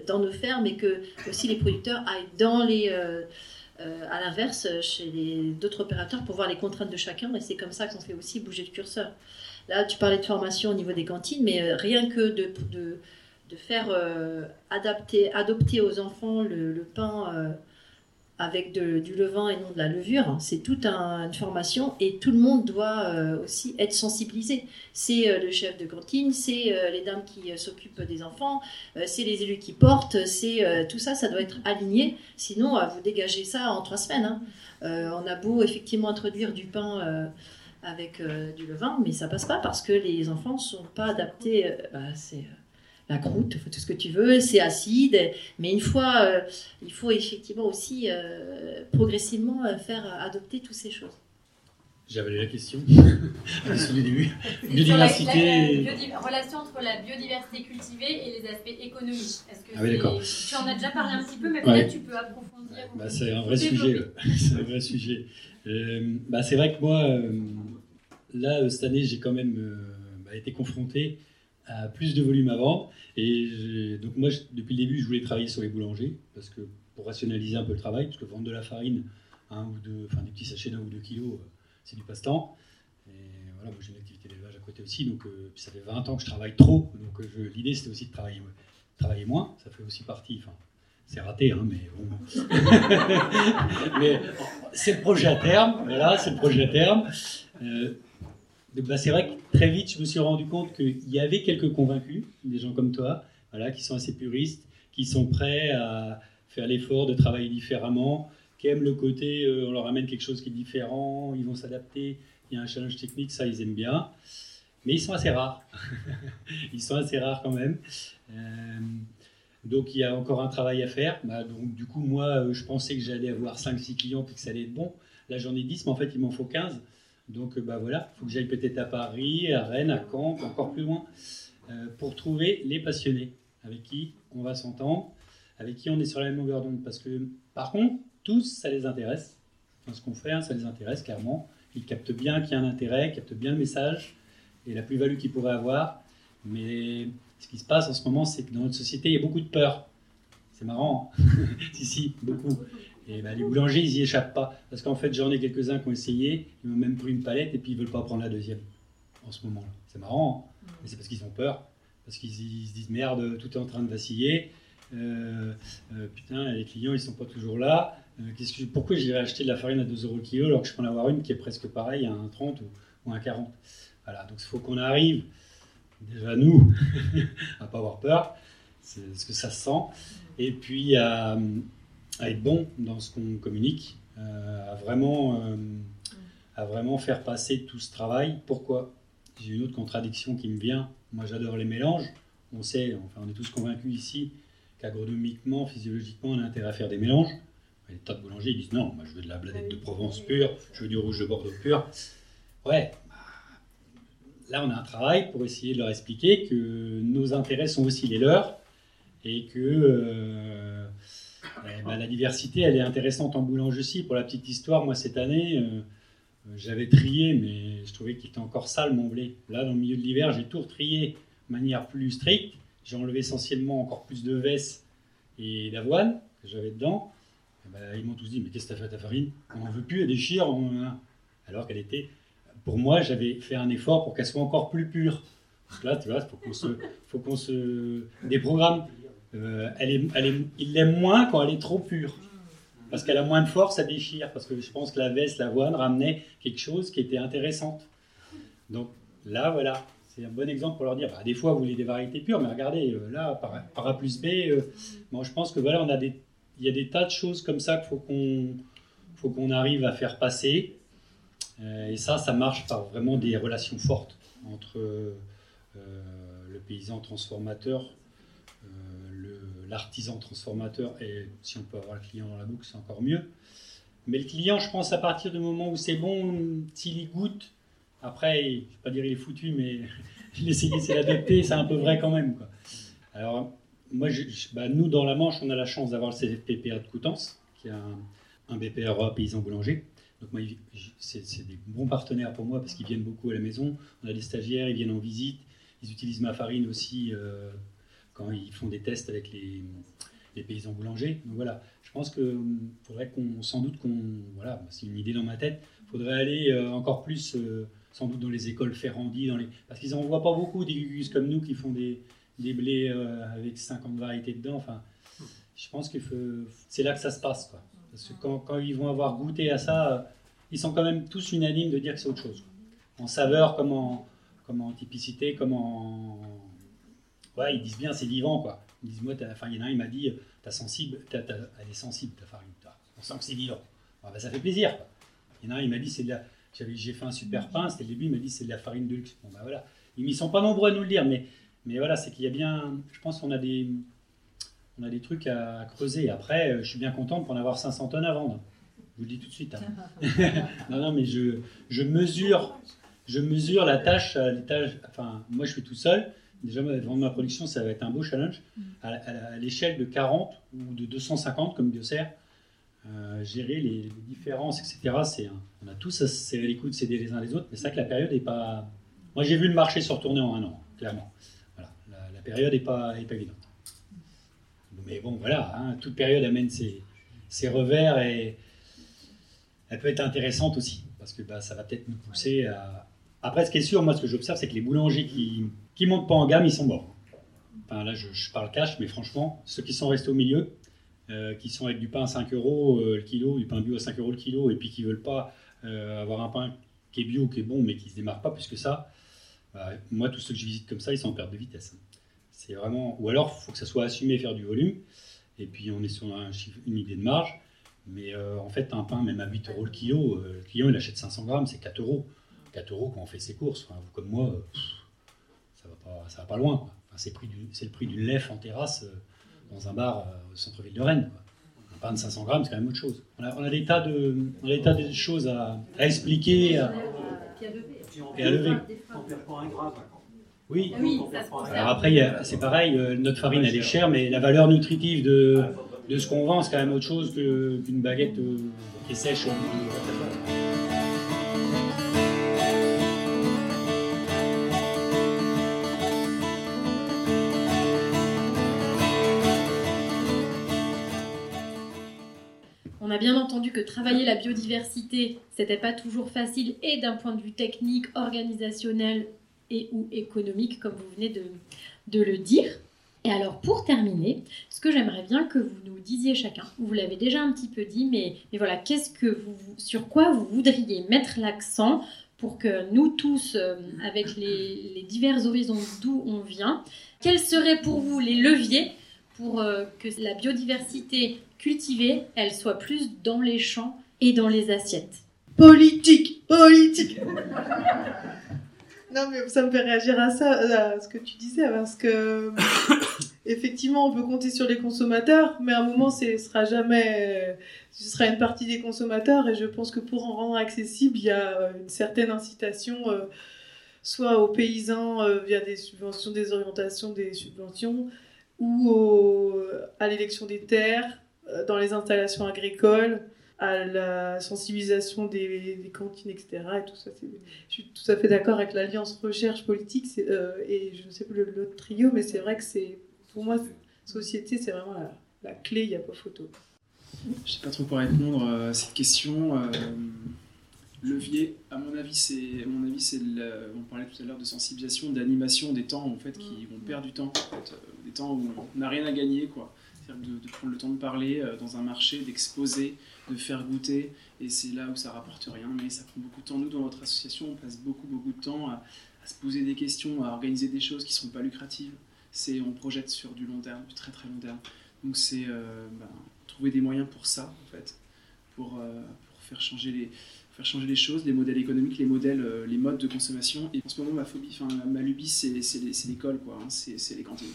dans nos fermes et que aussi les producteurs aillent dans les... à l'inverse, chez d'autres opérateurs pour voir les contraintes de chacun, et c'est comme ça qu'on fait aussi bouger le curseur. Là, tu parlais de formation au niveau des cantines, mais euh, rien que de, de, de faire euh, adapter, adopter aux enfants le, pain euh, avec du levain et non de la levure, c'est toute une formation et tout le monde doit aussi être sensibilisé. C'est le chef de cantine, c'est les dames qui s'occupent des enfants, c'est les élus qui portent, c'est tout ça, ça doit être aligné. Sinon, vous dégagez ça en trois semaines. Hein. on a beau effectivement introduire du pain avec euh, du levain, mais ça passe pas parce que les enfants ne sont pas adaptés. Euh, bah, c'est euh, la croûte, tout ce que tu veux, c'est acide, mais une fois, il faut effectivement aussi progressivement faire adopter toutes ces choses. J'avais la question. Sur biodiversité. La, relation entre la biodiversité cultivée et les aspects économiques. Que ah oui, d'accord. Tu en as déjà parlé un petit peu, mais peut-être tu peux approfondir. Bah, c'est un vrai sujet. c'est un vrai sujet. bah, c'est vrai que moi, là, euh, cette année, j'ai quand même euh, bah, été confronté plus de volume à vendre. Et donc moi, depuis le début, je voulais travailler sur les boulangers, parce que pour rationaliser un peu le travail, parce que vendre de la farine, un ou deux, enfin des petits sachets d'un ou deux kilos, euh, c'est du passe-temps. Et voilà, moi j'ai une activité d'élevage à côté aussi, donc ça fait 20 ans que je travaille trop. Donc l'idée c'était aussi de travailler, travailler moins, ça fait aussi partie, enfin c'est raté, hein, mais bon. mais c'est le projet à terme, voilà, c'est le projet à terme. Bah, c'est vrai que très vite, je me suis rendu compte qu'il y avait quelques convaincus, des gens comme toi, voilà, qui sont assez puristes, qui sont prêts à faire l'effort de travailler différemment, qui aiment le côté, euh, on leur amène quelque chose qui est différent, ils vont s'adapter, il y a un challenge technique, ça ils aiment bien. Mais ils sont assez rares. ils sont assez rares quand même. Euh, donc il y a encore un travail à faire. Bah, donc du coup, moi, euh, je pensais que j'allais avoir 5-6 clients et que ça allait être bon. Là, j'en ai 10, mais en fait, il m'en faut 15. Donc bah voilà, il faut que j'aille peut-être à Paris, à Rennes, à Caen, encore plus loin, euh, pour trouver les passionnés avec qui on va s'entendre, avec qui on est sur la même longueur d'onde. Parce que par contre, tous, ça les intéresse. Ce qu'on fait, hein, ça les intéresse clairement. Ils captent bien qu'il y a un intérêt, captent bien le message et la plus-value qu'ils pourraient avoir. Mais ce qui se passe en ce moment, c'est que dans notre société, il y a beaucoup de peur. C'est marrant. Hein si, si, beaucoup. Et ben, les boulangers, ils n'y échappent pas. Parce qu'en fait, j'en ai quelques-uns qui ont essayé, ils ont même pris une palette et puis ils ne veulent pas prendre la deuxième en ce moment-là. C'est marrant, hein mais c'est parce qu'ils ont peur. Parce qu'ils se disent merde, tout est en train de vaciller. Euh, euh, putain, les clients, ils sont pas toujours là. Euh, que, pourquoi j'irais acheter de la farine à 2 euros le kilo alors que je peux en avoir une qui est presque pareille à 1,30 ou, ou 1,40 Voilà, donc il faut qu'on arrive, déjà nous, à pas avoir peur, c'est parce que ça se sent. Et puis à à être bon dans ce qu'on communique, euh, à, vraiment, euh, à vraiment faire passer tout ce travail. Pourquoi? J'ai une autre contradiction qui me vient. Moi, j'adore les mélanges. On sait, enfin, on est tous convaincus ici qu'agronomiquement, physiologiquement, on a intérêt à faire des mélanges. Les tas de boulangers ils disent non, moi je veux de la bladette de Provence pure, je veux du rouge de Bordeaux pur. Ouais, bah, là on a un travail pour essayer de leur expliquer que nos intérêts sont aussi les leurs et que euh, eh ben, la diversité, elle est intéressante en boulange aussi. Pour la petite histoire, moi, cette année, euh, j'avais trié, mais je trouvais qu'il était encore sale, mon blé. Là, dans le milieu de l'hiver, j'ai tout retrié de manière plus stricte. J'ai enlevé essentiellement encore plus de vesses et d'avoine que j'avais dedans. Eh ben, ils m'ont tous dit, mais qu'est-ce que tu as fait à ta farine? On n'en veut plus, elle déchire. Alors qu'elle était... Pour moi, j'avais fait un effort pour qu'elle soit encore plus pure. Donc là, tu vois, il faut qu'on se, se déprogramme. Euh, elle est, il l'aime moins quand elle est trop pure. Parce qu'elle a moins de force à déchirer. Parce que je pense que la veste, l'avoine ramenait quelque chose qui était intéressante. Donc là, voilà. C'est un bon exemple pour leur dire, bah, des fois vous voulez des variétés pures, mais regardez, euh, là, par, A plus B, euh, je pense que voilà, on a des, il y a des tas de choses comme ça qu'il faut qu'on faut qu'on arrive à faire passer. et ça, ça marche par vraiment des relations fortes entre le paysan transformateur, l'artisan transformateur, et si on peut avoir le client dans la boucle, c'est encore mieux. Mais le client, je pense, à partir du moment où c'est bon, s'il y goûte, après, je ne vais pas dire il est foutu, mais laisser c'est l'adapter, c'est un peu vrai quand même. Quoi. Alors, moi, bah, nous, dans la Manche, on a la chance d'avoir le CFPPA de Coutances, qui est un, un BPRA paysan boulanger. Donc, moi, c'est des bons partenaires pour moi parce qu'ils viennent beaucoup à la maison. On a des stagiaires, ils viennent en visite. Ils utilisent ma farine aussi euh, quand ils font des tests avec les, les paysans boulangers. Donc voilà, je pense qu'il faudrait qu'on, sans doute qu'on, voilà, c'est une idée dans ma tête, faudrait aller euh, encore plus, euh, sans doute dans les écoles Ferrandi, dans les, parce qu'ils n'en voient pas beaucoup des gugus comme nous qui font des, des blés euh, avec 50 variétés dedans. Enfin, je pense que c'est là que ça se passe, quoi. Parce que quand, quand, ils vont avoir goûté à ça, ils sont quand même tous unanimes de dire que c'est autre chose. En saveur comme en, comme en typicité, comme en... Ouais, ils disent bien c'est vivant, quoi. Ils disent, moi, enfin, il y en a un, il m'a dit, t'as sensible, elle est sensible ta farine, on sent que c'est vivant. Ah, bah, ça fait plaisir. Il y en a un, il m'a dit, c'est de la, j'ai fait un super pain, c'était le début, il m'a dit, c'est de la farine de luxe. Bon, bah voilà. Ils ne sont pas nombreux à nous le dire, mais, mais voilà, c'est qu'il y a bien, je pense qu'on a des, on a des trucs à creuser. Après, euh, je suis bien content pour en avoir 500 tonnes à vendre. Je vous le dis tout de suite. Hein. non, non, mais je, je mesure, je mesure la tâche à l'étage. Enfin, moi, je suis tout seul. Déjà, vendre ma production, ça va être un beau challenge. Mm. À, l'échelle de 40 ou de 250 comme Biocère, euh, gérer les, différences, etc. C'est on a tous à serrer les coudes, les uns les autres, mais c'est vrai que la période n'est pas. Moi, j'ai vu le marché se retourner en un an, clairement. Voilà, la, période n'est pas, pas évidente. Mais bon, voilà, hein, toute période amène ses, ses, revers et elle peut être intéressante aussi, parce que bah, ça va peut-être nous pousser à. Après, ce qui est sûr, moi, ce que j'observe, c'est que les boulangers qui qui montent pas en gamme, ils sont morts. Enfin, là, je, parle cash, mais franchement, ceux qui sont restés au milieu, euh, qui sont avec du pain à 5 euros euh, le kilo, du pain bio à 5 euros le kilo, et puis qui veulent pas euh, avoir un pain qui est bio, qui est bon, mais qui se démarre pas plus que ça, bah, moi, tous ceux que je visite comme ça, ils sont en perte de vitesse. C'est vraiment. Ou alors, il faut que ça soit assumé, faire du volume, et puis on est sur un une idée de marge. Mais en fait, un pain, même à 8 euros le kilo, le client, il achète 500 grammes, c'est 4 euros. 4 euros quand on fait ses courses. Vous comme moi, ça va pas loin. c'est, le prix d'une lèvre en terrasse euh, dans un bar euh, au centre-ville de Rennes. Un pain de 500 grammes, c'est quand même autre chose. On a, des, tas de, tas de choses à, expliquer et à lever. Oui. Alors après, c'est pareil, euh, notre farine elle est chère, mais la valeur nutritive de, de ce qu'on vend, c'est quand même autre chose qu'une baguette qui est sèche. Que travailler la biodiversité, c'était pas toujours facile et d'un point de vue technique, organisationnel et ou économique, comme vous venez de, le dire. Et alors pour terminer, ce que j'aimerais bien que vous nous disiez chacun, vous l'avez déjà un petit peu dit, mais, voilà, qu'est-ce que vous, sur quoi vous voudriez mettre l'accent pour que nous tous, euh, avec les divers horizons d'où on vient, quels seraient pour vous les leviers pour euh, que la biodiversité cultivée, elle soit plus dans les champs et dans les assiettes. Politique, politique. non mais ça me fait réagir à ça, à ce que tu disais, parce que effectivement on peut compter sur les consommateurs, mais à un moment ce sera jamais, ce sera une partie des consommateurs, et je pense que pour en rendre accessible, il y a une certaine incitation. Euh, soit aux paysans euh, via des subventions, des orientations, des subventions, ou à l'élection des terres, euh, dans les installations agricoles, à la sensibilisation des, cantines, etc. Et tout ça, je suis tout à fait d'accord avec l'alliance recherche politique euh, et je ne sais plus l'autre trio, mais c'est vrai que c'est pour moi société, c'est vraiment la, clé. Il n'y a pas photo. Je ne sais pas trop quoi répondre à cette question. Euh, levier, à mon avis, c'est, mon avis, c'est, on parlait tout à l'heure de sensibilisation, d'animation des temps en fait qui vont perdre du temps, des temps où on n'a rien à gagner, quoi. De, de, prendre le temps de parler euh, dans un marché, d'exposer, de faire goûter, et c'est là où ça rapporte rien, mais ça prend beaucoup de temps. Nous, dans notre association, on passe beaucoup, beaucoup de temps à, se poser des questions, à organiser des choses qui ne sont pas lucratives. C'est, on projette sur du long terme, du très très long terme. Donc c'est euh, ben, trouver des moyens pour ça, en fait, pour, euh, pour faire changer les, faire changer les choses, les modèles économiques, les modèles, les modes de consommation. Et en ce moment, ma phobie, enfin ma lubie, c'est l'école, quoi. Hein. c'est les cantines,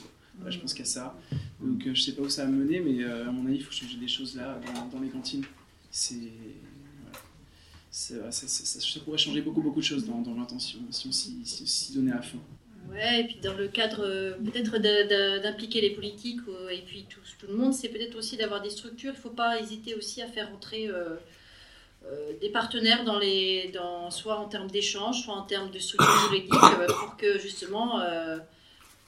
je pense qu'à ça. Donc je sais pas où ça va mener, mais à mon avis, il faut changer des choses là dans, les cantines. C'est ça, ça, pourrait changer beaucoup beaucoup de choses dans, dans l'intention si on s'y donnait à fond. Ouais, et puis dans le cadre euh, peut-être d'impliquer les politiques euh, et puis tout, tout le monde, c'est peut-être aussi d'avoir des structures. Il ne faut pas hésiter aussi à faire entrer euh, des partenaires dans les, dans, soit en termes d'échange, soit en termes de structure juridique, pour que justement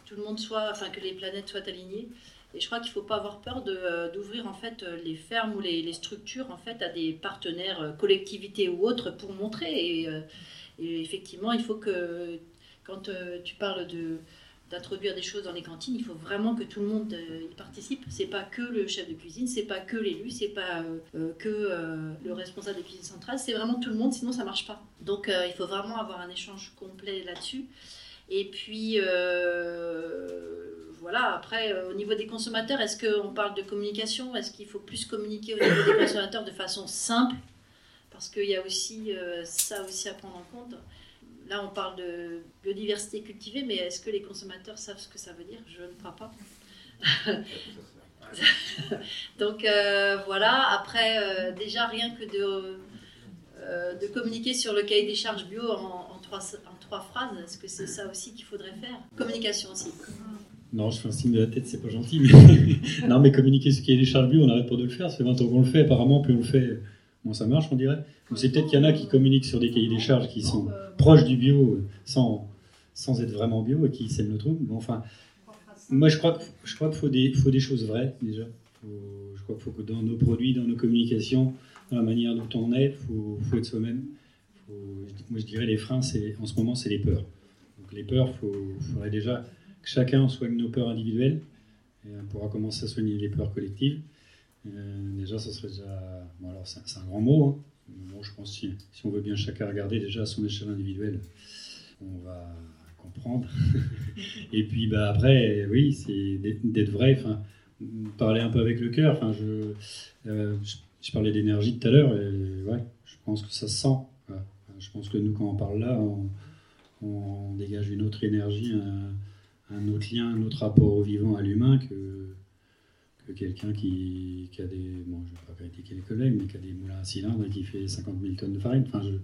tout le monde soit, enfin que les planètes soient alignées. Et je crois qu'il ne faut pas avoir peur d'ouvrir en fait les fermes ou les, structures en fait à des partenaires, collectivités ou autres, pour montrer. Et, effectivement, il faut que quand euh, tu parles de d'introduire des choses dans les cantines, il faut vraiment que tout le monde euh, y participe. C'est pas que le chef de cuisine, c'est pas que l'élu, c'est pas euh, que le responsable de cuisine centrale, c'est vraiment tout le monde, sinon ça marche pas. Donc il faut vraiment avoir un échange complet là-dessus. Et puis voilà, après au niveau des consommateurs, est-ce qu'on parle de communication? Est-ce qu'il faut plus communiquer au niveau des consommateurs de façon simple? Parce qu'il y a aussi ça aussi à prendre en compte là, on parle de biodiversité cultivée, mais est-ce que les consommateurs savent ce que ça veut dire? Je ne crois pas. Donc euh, voilà, après, euh, déjà rien que de, euh, de communiquer sur le cahier des charges bio en, trois, phrases, est-ce que c'est ça aussi qu'il faudrait faire? Communication aussi. Non, je fais un signe de la tête, c'est pas gentil. Non, mais communiquer sur le cahier des charges bio, on n'arrête pas de le faire. Fait 20 ans qu'on le fait, apparemment, puis on le fait Bon, ça marche, on dirait. C'est peut-être qu'il y en a qui communiquent sur des cahiers des charges qui sont proches du bio sans, sans être vraiment bio et qui sèment le trou. Bon, enfin, moi, je crois, je crois qu'il faut des, faut des choses vraies, déjà. je crois qu'il faut que dans nos produits, dans nos communications, dans la manière dont on est, il faut, être soi-même. moi, je dirais les freins, en ce moment, c'est les peurs. Donc, les peurs, il faudrait déjà que chacun soigne nos peurs individuelles. On pourra commencer à soigner les peurs collectives. Euh, déjà, ça serait déjà. Bon, alors, c'est un grand mot. Hein. Bon, je pense que si, on veut bien chacun regarder déjà à son échelle individuelle, on va comprendre. et puis, bah, après, oui, c'est d'être vrai. Parler un peu avec le cœur. Euh, je, parlais d'énergie tout à l'heure. Et ouais, je pense que ça se sent. Je pense que nous, quand on parle là, on, on dégage une autre énergie, un, un, autre lien, un autre rapport au vivant, à l'humain que que quelqu'un qui, a des, bon, je ne vais pas critiquer les collègues, mais qui a des moulins à cylindre et qui fait 50 000 tonnes de farine. Enfin, je,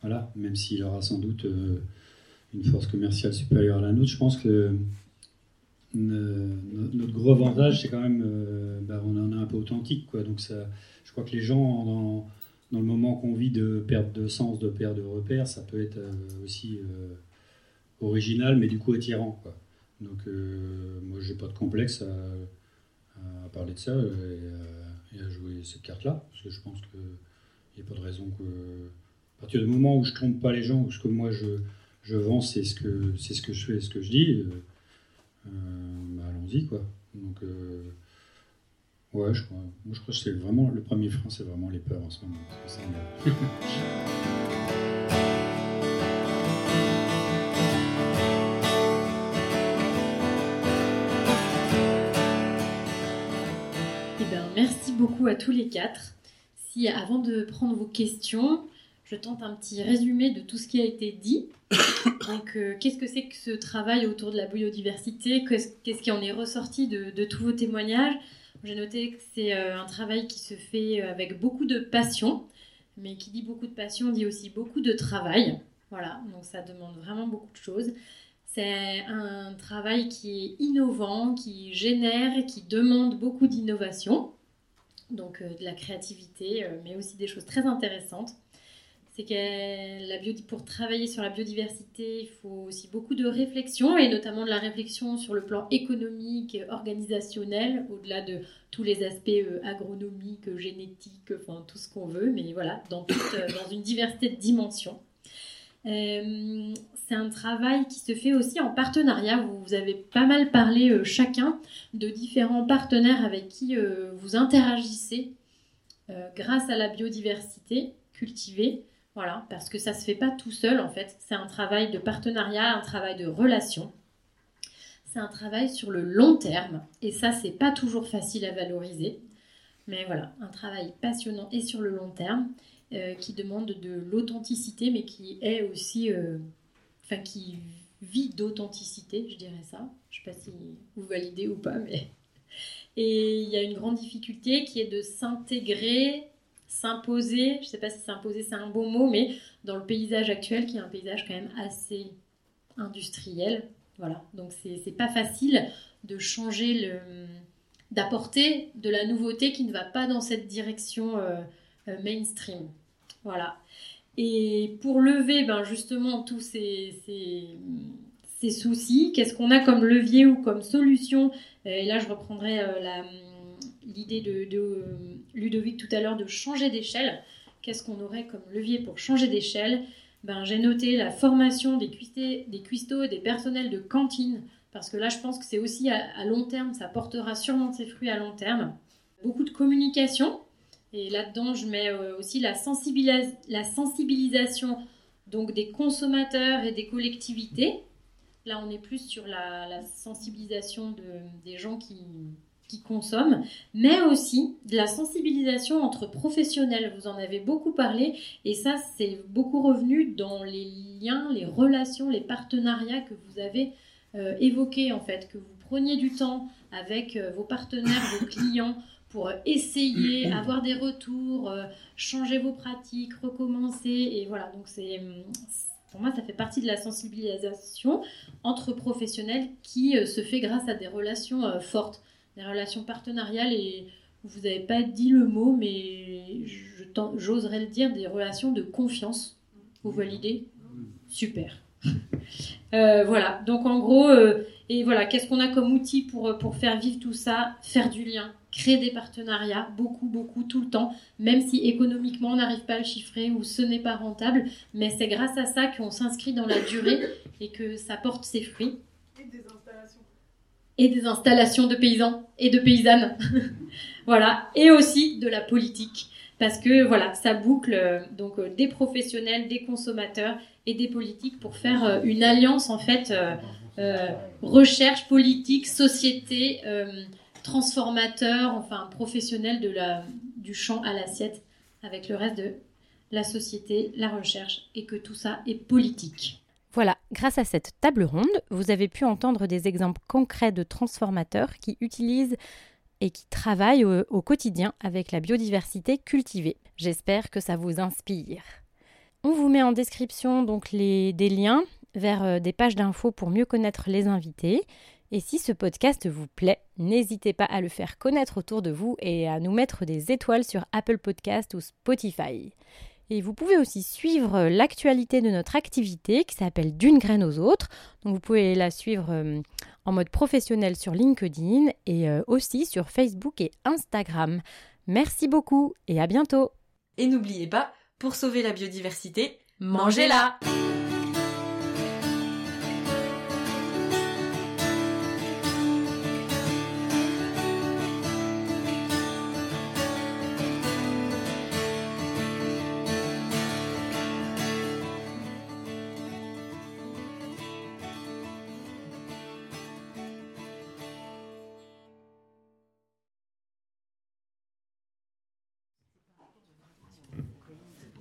voilà, même s'il aura sans doute euh, une force commerciale supérieure à la nôtre, je pense que notre gros avantage, c'est quand même, euh, bah, on en est un peu authentique, quoi. Donc ça, je crois que les gens, dans, le moment qu'on vit de perte de sens, de perte de repères, ça peut être euh, aussi original, mais du coup attirant, quoi. Donc moi, j'ai pas de complexe à parler de ça euh, et, à jouer cette carte-là, parce que je pense qu'il n'y a pas de raison que. À partir du moment où je trompe pas les gens, où ce que moi je, je vends, c'est ce, que, c'est ce que je fais, ce que je dis, euh, euh, bah, allons-y, quoi. Donc, ouais, je crois, moi je crois que c'est vraiment, le premier frein, c'est vraiment les peurs en ce moment. beaucoup à tous les quatre. Si avant de prendre vos questions, je tente un petit résumé de tout ce qui a été dit. Euh, qu'est-ce que c'est que ce travail autour de la biodiversité? Qu'est-ce qui en est ressorti de, tous vos témoignages? J'ai noté que c'est euh, un travail qui se fait euh, avec beaucoup de passion, mais qui dit beaucoup de passion dit aussi beaucoup de travail. Voilà, donc ça demande vraiment beaucoup de choses. C'est un travail qui est innovant, qui génère, qui demande beaucoup d'innovation donc euh, de la créativité, euh, mais aussi des choses très intéressantes. C'est que la pour travailler sur la biodiversité, il faut aussi beaucoup de réflexion, et notamment de la réflexion sur le plan économique, organisationnel, au-delà de tous les aspects euh, agronomiques, génétiques, enfin tout ce qu'on veut, mais voilà, dans une diversité de dimensions. Euh, c'est un travail qui se fait aussi en partenariat. Vous, avez pas mal parlé euh, chacun de différents partenaires avec qui euh, vous interagissez grâce à la biodiversité cultivée. Voilà, parce que ça se fait pas tout seul en fait. C'est un travail de partenariat, un travail de relation. C'est un travail sur le long terme et ça c'est pas toujours facile à valoriser. Mais voilà, un travail passionnant et sur le long terme. Qui demande de l'authenticité, mais qui est aussi, enfin qui vit d'authenticité, je dirais ça. Je ne sais pas si vous validez ou pas, mais et il y a une grande difficulté qui est de s'intégrer, s'imposer. Je ne sais pas si s'imposer c'est un beau mot, mais dans le paysage actuel, qui est un paysage quand même assez industriel. Voilà, donc c'est pas facile de changer d'apporter de la nouveauté qui ne va pas dans cette direction euh, euh, mainstream. Voilà. Et pour lever ben, justement tous ces, ces soucis, qu'est-ce qu'on a comme levier ou comme solution? Et là, je reprendrai euh, l'idée de, euh, Ludovic tout à l'heure de changer d'échelle. Qu'est-ce qu'on aurait comme levier pour changer d'échelle? Ben, J'ai noté la formation des, des cuistots et des personnels de cantine, parce que là, je pense que c'est aussi à, long terme, ça portera sûrement ses fruits à long terme. Beaucoup de communication, et là-dedans, je mets euh, aussi la, sensibilisation donc des consommateurs et des collectivités Là, on est plus sur la, sensibilisation des gens qui, consomment, mais aussi de la sensibilisation entre professionnels. Vous en avez beaucoup parlé, et ça, c'est beaucoup revenu dans les liens, les relations, les partenariats que vous avez euh, évoqués, en fait, que vous preniez du temps avec euh, vos partenaires, vos clients, pour essayer, avoir des retours, euh, changer vos pratiques, recommencer, et voilà, donc c'est pour moi, ça fait partie de la sensibilisation entre professionnels qui euh, se fait grâce à des relations euh, fortes, des relations partenariales et vous n'avez pas dit le mot, mais j'oserais le dire, des relations de confiance. Vous validez? Super. Euh, voilà, donc en gros, et voilà, qu'est-ce qu'on a comme outil pour, pour faire vivre tout ça? Faire du lien, créer des partenariats, beaucoup, beaucoup, tout le temps, même si économiquement on n'arrive pas à le chiffrer ou ce n'est pas rentable, mais c'est grâce à ça qu'on s'inscrit dans la durée et que ça porte ses fruits. Et des installations. Et des installations de paysans et de paysannes. voilà, et aussi de la politique. Parce que voilà, ça boucle euh, donc euh, des professionnels, des consommateurs et des politiques pour faire euh, une alliance en fait recherche politique, société, transformateur, enfin professionnel de la, du champ à l'assiette avec le reste de la société, la recherche et que tout ça est politique. Voilà, grâce à cette table ronde, vous avez pu entendre des exemples concrets de transformateurs qui utilisent et qui travaillent au, quotidien avec la biodiversité cultivée. J'espère que ça vous inspire. On vous met en description donc les, des liens vers euh, des pages d'infos pour mieux connaître les invités et si ce podcast vous plaît, n'hésitez pas à le faire connaître autour de vous et à nous mettre des étoiles sur Apple Podcast ou Spotify. Et vous pouvez aussi suivre l'actualité de notre activité qui s'appelle D'une graine aux autres. Donc vous pouvez la suivre euh, en mode professionnel sur LinkedIn et euh, aussi sur Facebook et Instagram. Merci beaucoup et à bientôt. Et n'oubliez pas, pour sauver la biodiversité, mangez-la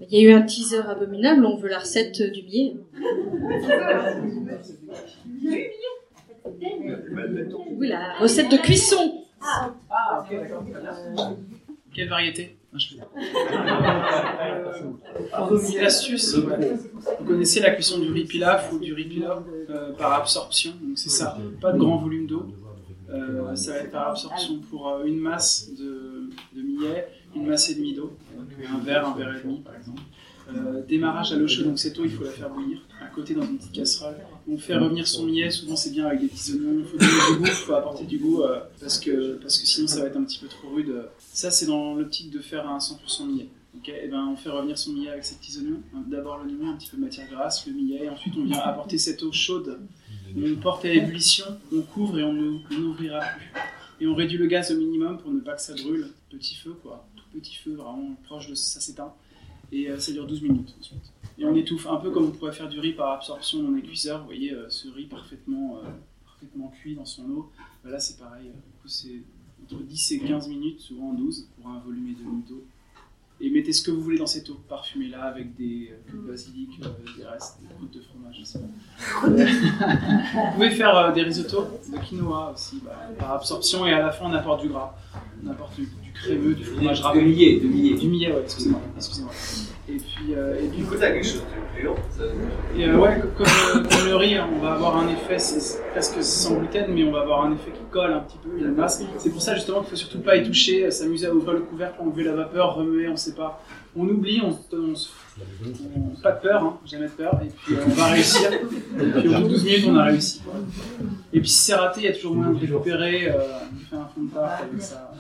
Il y a eu un teaser abominable, on veut la recette du billet. Oui, la recette de cuisson. Ah. Quelle variété C'est l'astuce. Vous connaissez la cuisson du riz pilaf ou du riz pilaf euh, par absorption. Donc c'est ça, pas de grand volume d'eau. Euh, ça va être par absorption pour euh, une masse de, de millet, une masse et demie d'eau un verre, un verre et demi par exemple. Euh, démarrage à l'eau chaude, donc cette eau il faut la faire bouillir à côté dans une petite casserole. On fait revenir son millet, souvent c'est bien avec des petits oignons, il faut du goût, apporter du goût euh, parce, que, parce que sinon ça va être un petit peu trop rude. Ça c'est dans l'optique de faire un 100% millet. et eh ben, on fait revenir son millet avec ses petits oignons, d'abord l'oignon, un petit peu de matière grasse, le millet, et ensuite on vient apporter cette eau chaude. On porte à ébullition, on couvre et on n'ouvrira plus. Et on réduit le gaz au minimum pour ne pas que ça brûle. Petit feu quoi petit feu, vraiment proche de ça s'éteint. Et euh, ça dure 12 minutes ensuite. Et on étouffe un peu comme on pourrait faire du riz par absorption dans les. Vous voyez euh, ce riz parfaitement, euh, parfaitement cuit dans son eau. Bah, là c'est pareil, c'est entre 10 et 15 minutes, souvent 12 pour un volume et demi d'eau. Et mettez ce que vous voulez dans cette eau parfumée là avec des euh, de basilic, euh, des restes, des croûtes de fromage. pas. vous pouvez faire euh, des risottos de quinoa aussi, bah, par absorption et à la fin on apporte du gras. On apporte du, du crémeux, du fromage râpé. millet, de millet. Du millet, ouais, excusez-moi. excusez-moi. Et puis, euh, et puis Du coup, t'as quelque chose de plus long, ça- et euh, ouais, comme, comme le riz, hein, on va avoir un effet, c'est c'est presque sans gluten, mais on va avoir un effet qui un petit peu, il y a une masse. C'est pour ça justement qu'il faut surtout pas y toucher, euh, s'amuser à ouvrir le couvercle, enlever la vapeur, remuer, on sait pas. On oublie, on, se- on, pas de peur, hein, jamais de peur, et puis euh, on va réussir. Et puis au bout de 12 minutes, on a réussi. Et puis si c'est raté, il y a toujours moyen de récupérer, euh, on fait un fond de tarte avec ça.